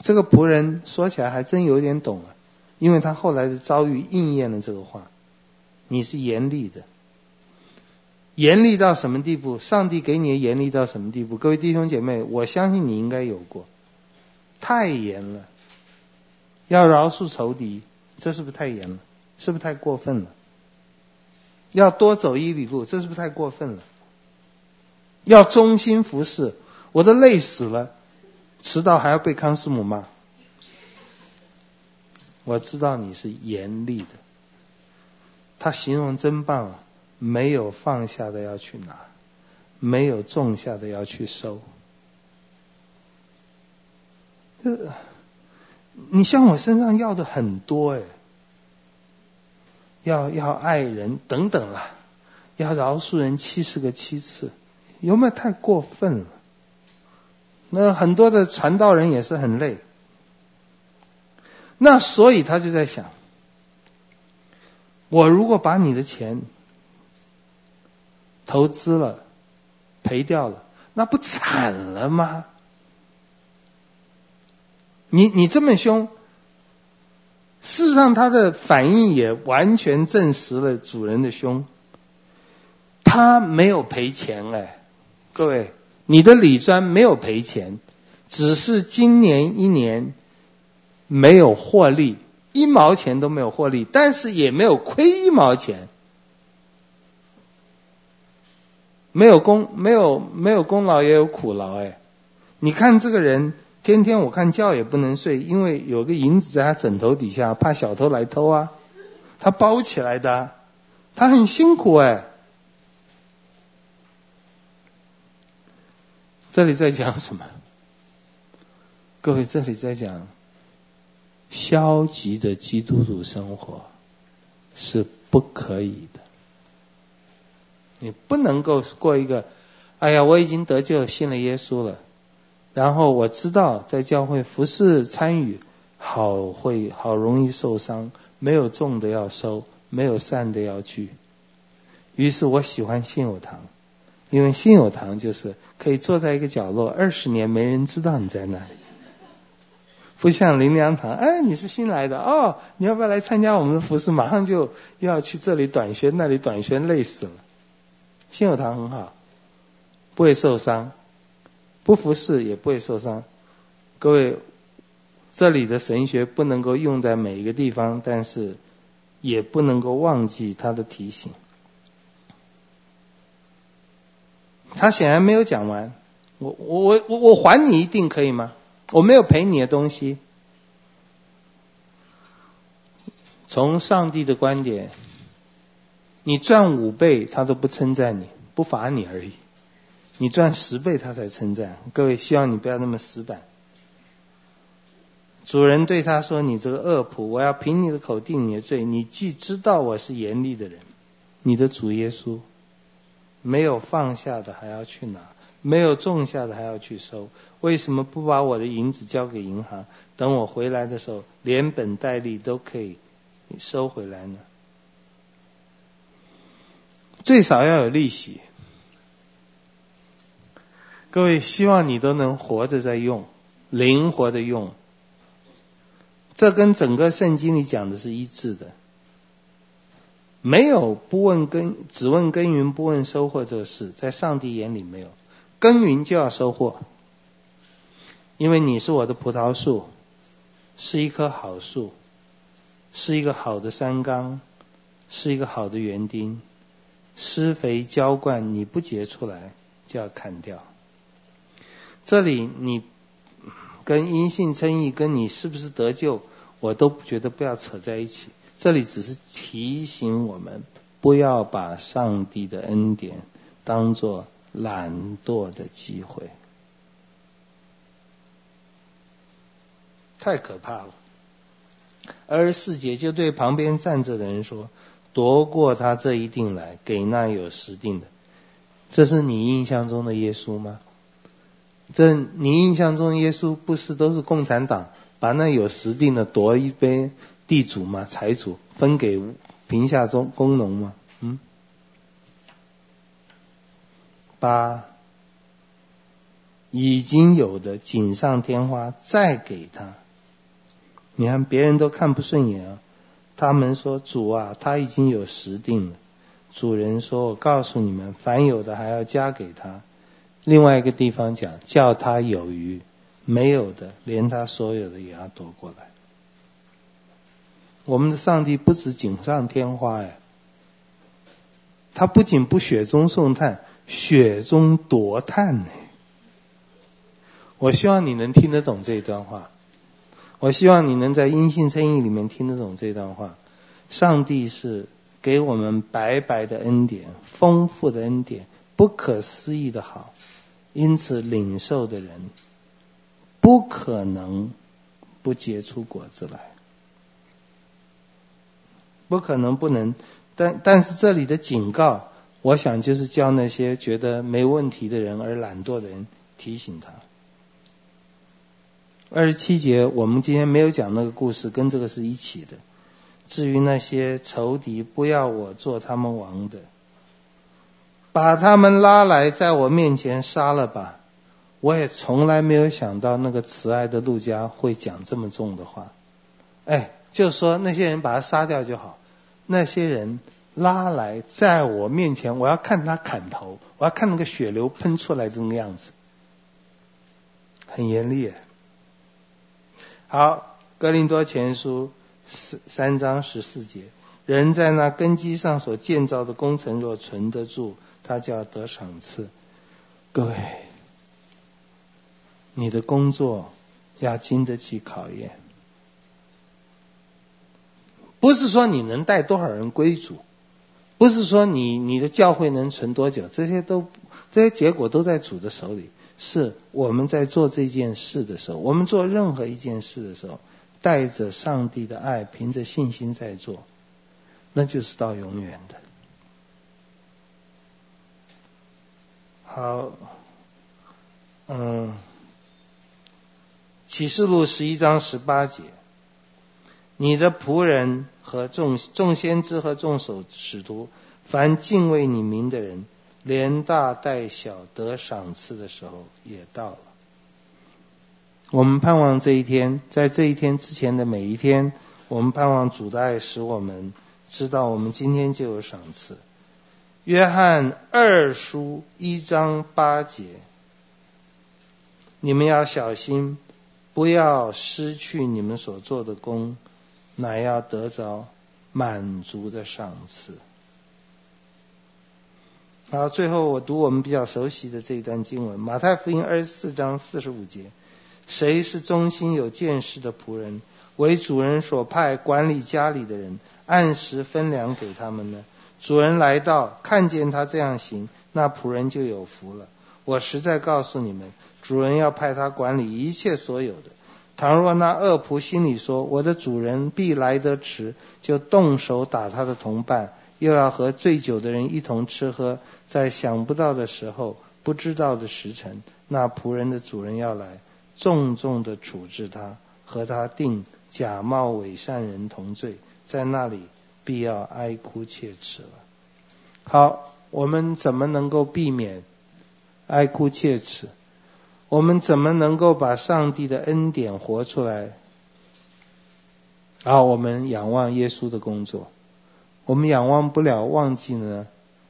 这个仆人说起来还真有点懂啊。因为他后来的遭遇应验了这个话，你是严厉的，严厉到什么地步？上帝给你的严厉到什么地步？各位弟兄姐妹，我相信你应该有过，太严了，要饶恕仇敌，这是不是太严了？是不是太过分了？要多走一里路，这是不是太过分了？要忠心服侍，我都累死了，迟到还要被康师母骂。我知道你是严厉的，他形容真棒啊！没有放下的要去拿，没有种下的要去收。呃，你向我身上要的很多哎，要要爱人等等啦，要饶恕人七十个七次，有没有太过分了？那很多的传道人也是很累。那所以他就在想，我如果把你的钱投资了，赔掉了，那不惨了吗？你你这么凶，事实上他的反应也完全证实了主人的凶。他没有赔钱哎，各位，你的李专没有赔钱，只是今年一年。没有获利，一毛钱都没有获利，但是也没有亏一毛钱。没有功，没有没有功劳也有苦劳哎。你看这个人，天天我看觉也不能睡，因为有个银子在他枕头底下，怕小偷来偷啊。他包起来的，他很辛苦哎。这里在讲什么？各位，这里在讲。消极的基督徒生活是不可以的，你不能够过一个，哎呀，我已经得救，信了耶稣了，然后我知道在教会服侍参与，好会好容易受伤，没有重的要收，没有善的要聚。于是我喜欢信友堂，因为信友堂就是可以坐在一个角落，二十年没人知道你在那里。不像灵粮堂，哎，你是新来的哦，你要不要来参加我们的服侍？马上就要去这里短宣，那里短宣，累死了。信友堂很好，不会受伤，不服侍也不会受伤。各位，这里的神学不能够用在每一个地方，但是也不能够忘记他的提醒。他显然没有讲完，我我我我还你一定可以吗？我没有赔你的东西。从上帝的观点，你赚五倍，他都不称赞你，不罚你而已；你赚十倍，他才称赞。各位，希望你不要那么死板。主人对他说：“你这个恶仆，我要凭你的口定你的罪。你既知道我是严厉的人，你的主耶稣没有放下的还要去拿。”没有种下的还要去收，为什么不把我的银子交给银行，等我回来的时候，连本带利都可以收回来呢？最少要有利息。各位，希望你都能活着在用，灵活的用。这跟整个圣经里讲的是一致的，没有不问耕，只问耕耘不问收获这个事，在上帝眼里没有。耕耘就要收获，因为你是我的葡萄树，是一棵好树，是一个好的山冈，是一个好的园丁。施肥浇灌你不结出来，就要砍掉。这里你跟因信称义，跟你是不是得救，我都觉得不要扯在一起。这里只是提醒我们，不要把上帝的恩典当做。懒惰的机会，太可怕了。二十四节就对旁边站着的人说：“夺过他这一錠来，给那有十錠的。”这是你印象中的耶稣吗？这你印象中耶稣不是都是共产党把那有十錠的夺一杯地主吗？财主分给贫下中工农吗？嗯。把已经有的锦上添花再给他，你看别人都看不顺眼啊。他们说：“主啊，他已经有实定了。”主人说：“我告诉你们，凡有的还要加给他。”另外一个地方讲：“叫他有余，没有的连他所有的也要夺过来。”我们的上帝不止锦上添花呀，他不仅不雪中送炭。雪中夺炭呢？我希望你能听得懂这段话。我希望你能在因信称义里面听得懂这段话。上帝是给我们白白的恩典，丰富的恩典，不可思议的好。因此，领受的人不可能不结出果子来，不可能不能。但但是这里的警告。我想就是叫那些觉得没问题的人而懒惰的人，提醒他。二十七节，我们今天没有讲那个故事，跟这个是一起的。至于那些仇敌不要我做他们王的，把他们拉来，在我面前杀了吧。我也从来没有想到那个慈爱的陆家会讲这么重的话。哎，就说那些人把他杀掉就好，那些人。拉来，在我面前，我要看他砍头，我要看那个血流喷出来的那个样子，很严厉。好，格林多前书三三章十四节，人在那根基上所建造的工程若存得住，他就要得赏赐。各位，你的工作要经得起考验，不是说你能带多少人归主。不是说你你的教会能存多久，这些都这些结果都在主的手里。是我们在做这件事的时候，我们做任何一件事的时候，带着上帝的爱，凭着信心在做，那就是到永远的。好，嗯，启示录十一章十八节，你的仆人和众众先知和众守使徒，凡敬畏你名的人，连大带小得赏赐的时候也到了。我们盼望这一天，在这一天之前的每一天，我们盼望主的爱使我们知道，我们今天就有赏赐。约翰二书一章八节，你们要小心，不要失去你们所做的工，乃要得着满足的赏赐。好，最后我读我们比较熟悉的这一段经文，马太福音二十四章四十五节。谁是忠心有见识的仆人，为主人所派管理家里的人，按时分粮给他们呢？主人来到，看见他这样行，那仆人就有福了。我实在告诉你们，主人要派他管理一切所有的。倘若那恶仆心里说，我的主人必来得迟，就动手打他的同伴，又要和醉酒的人一同吃喝，在想不到的时候，不知道的时辰，那仆人的主人要来。重重的处置他，和他定假冒伪善人同罪，在那里必要哀哭切齿了。好，我们怎么能够避免哀哭切齿？我们怎么能够把上帝的恩典活出来？好，我们仰望耶稣的工作。我们仰望不了，忘记呢？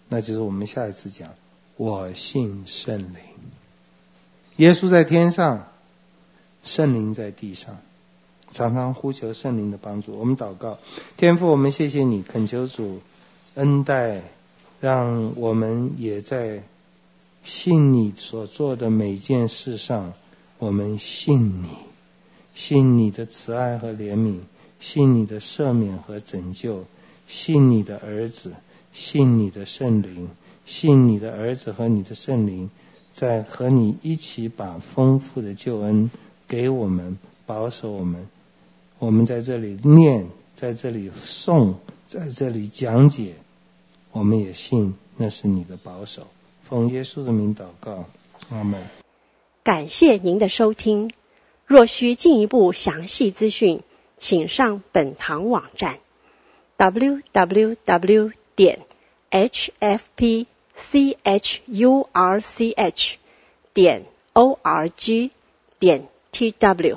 那就是我们下一次讲。我信圣灵，耶稣在天上。圣灵在地上，常常呼求圣灵的帮助。我们祷告，天父，我们谢谢你，恳求主恩待，让我们也在信你所做的每件事上，我们信你，信你的慈爱和怜悯，信你的赦免和拯救，信你的儿子，信你的圣灵，信你的儿子和你的圣灵，在和你一起把丰富的救恩。给我们保守我们，我们在这里念，在这里诵，在这里讲解，我们也信那是你的保守。奉耶稣的名祷告，阿门。感谢您的收听。若需进一步详细资讯，请上本堂网站：www 点 hfpchurch 点 org 点。T.W.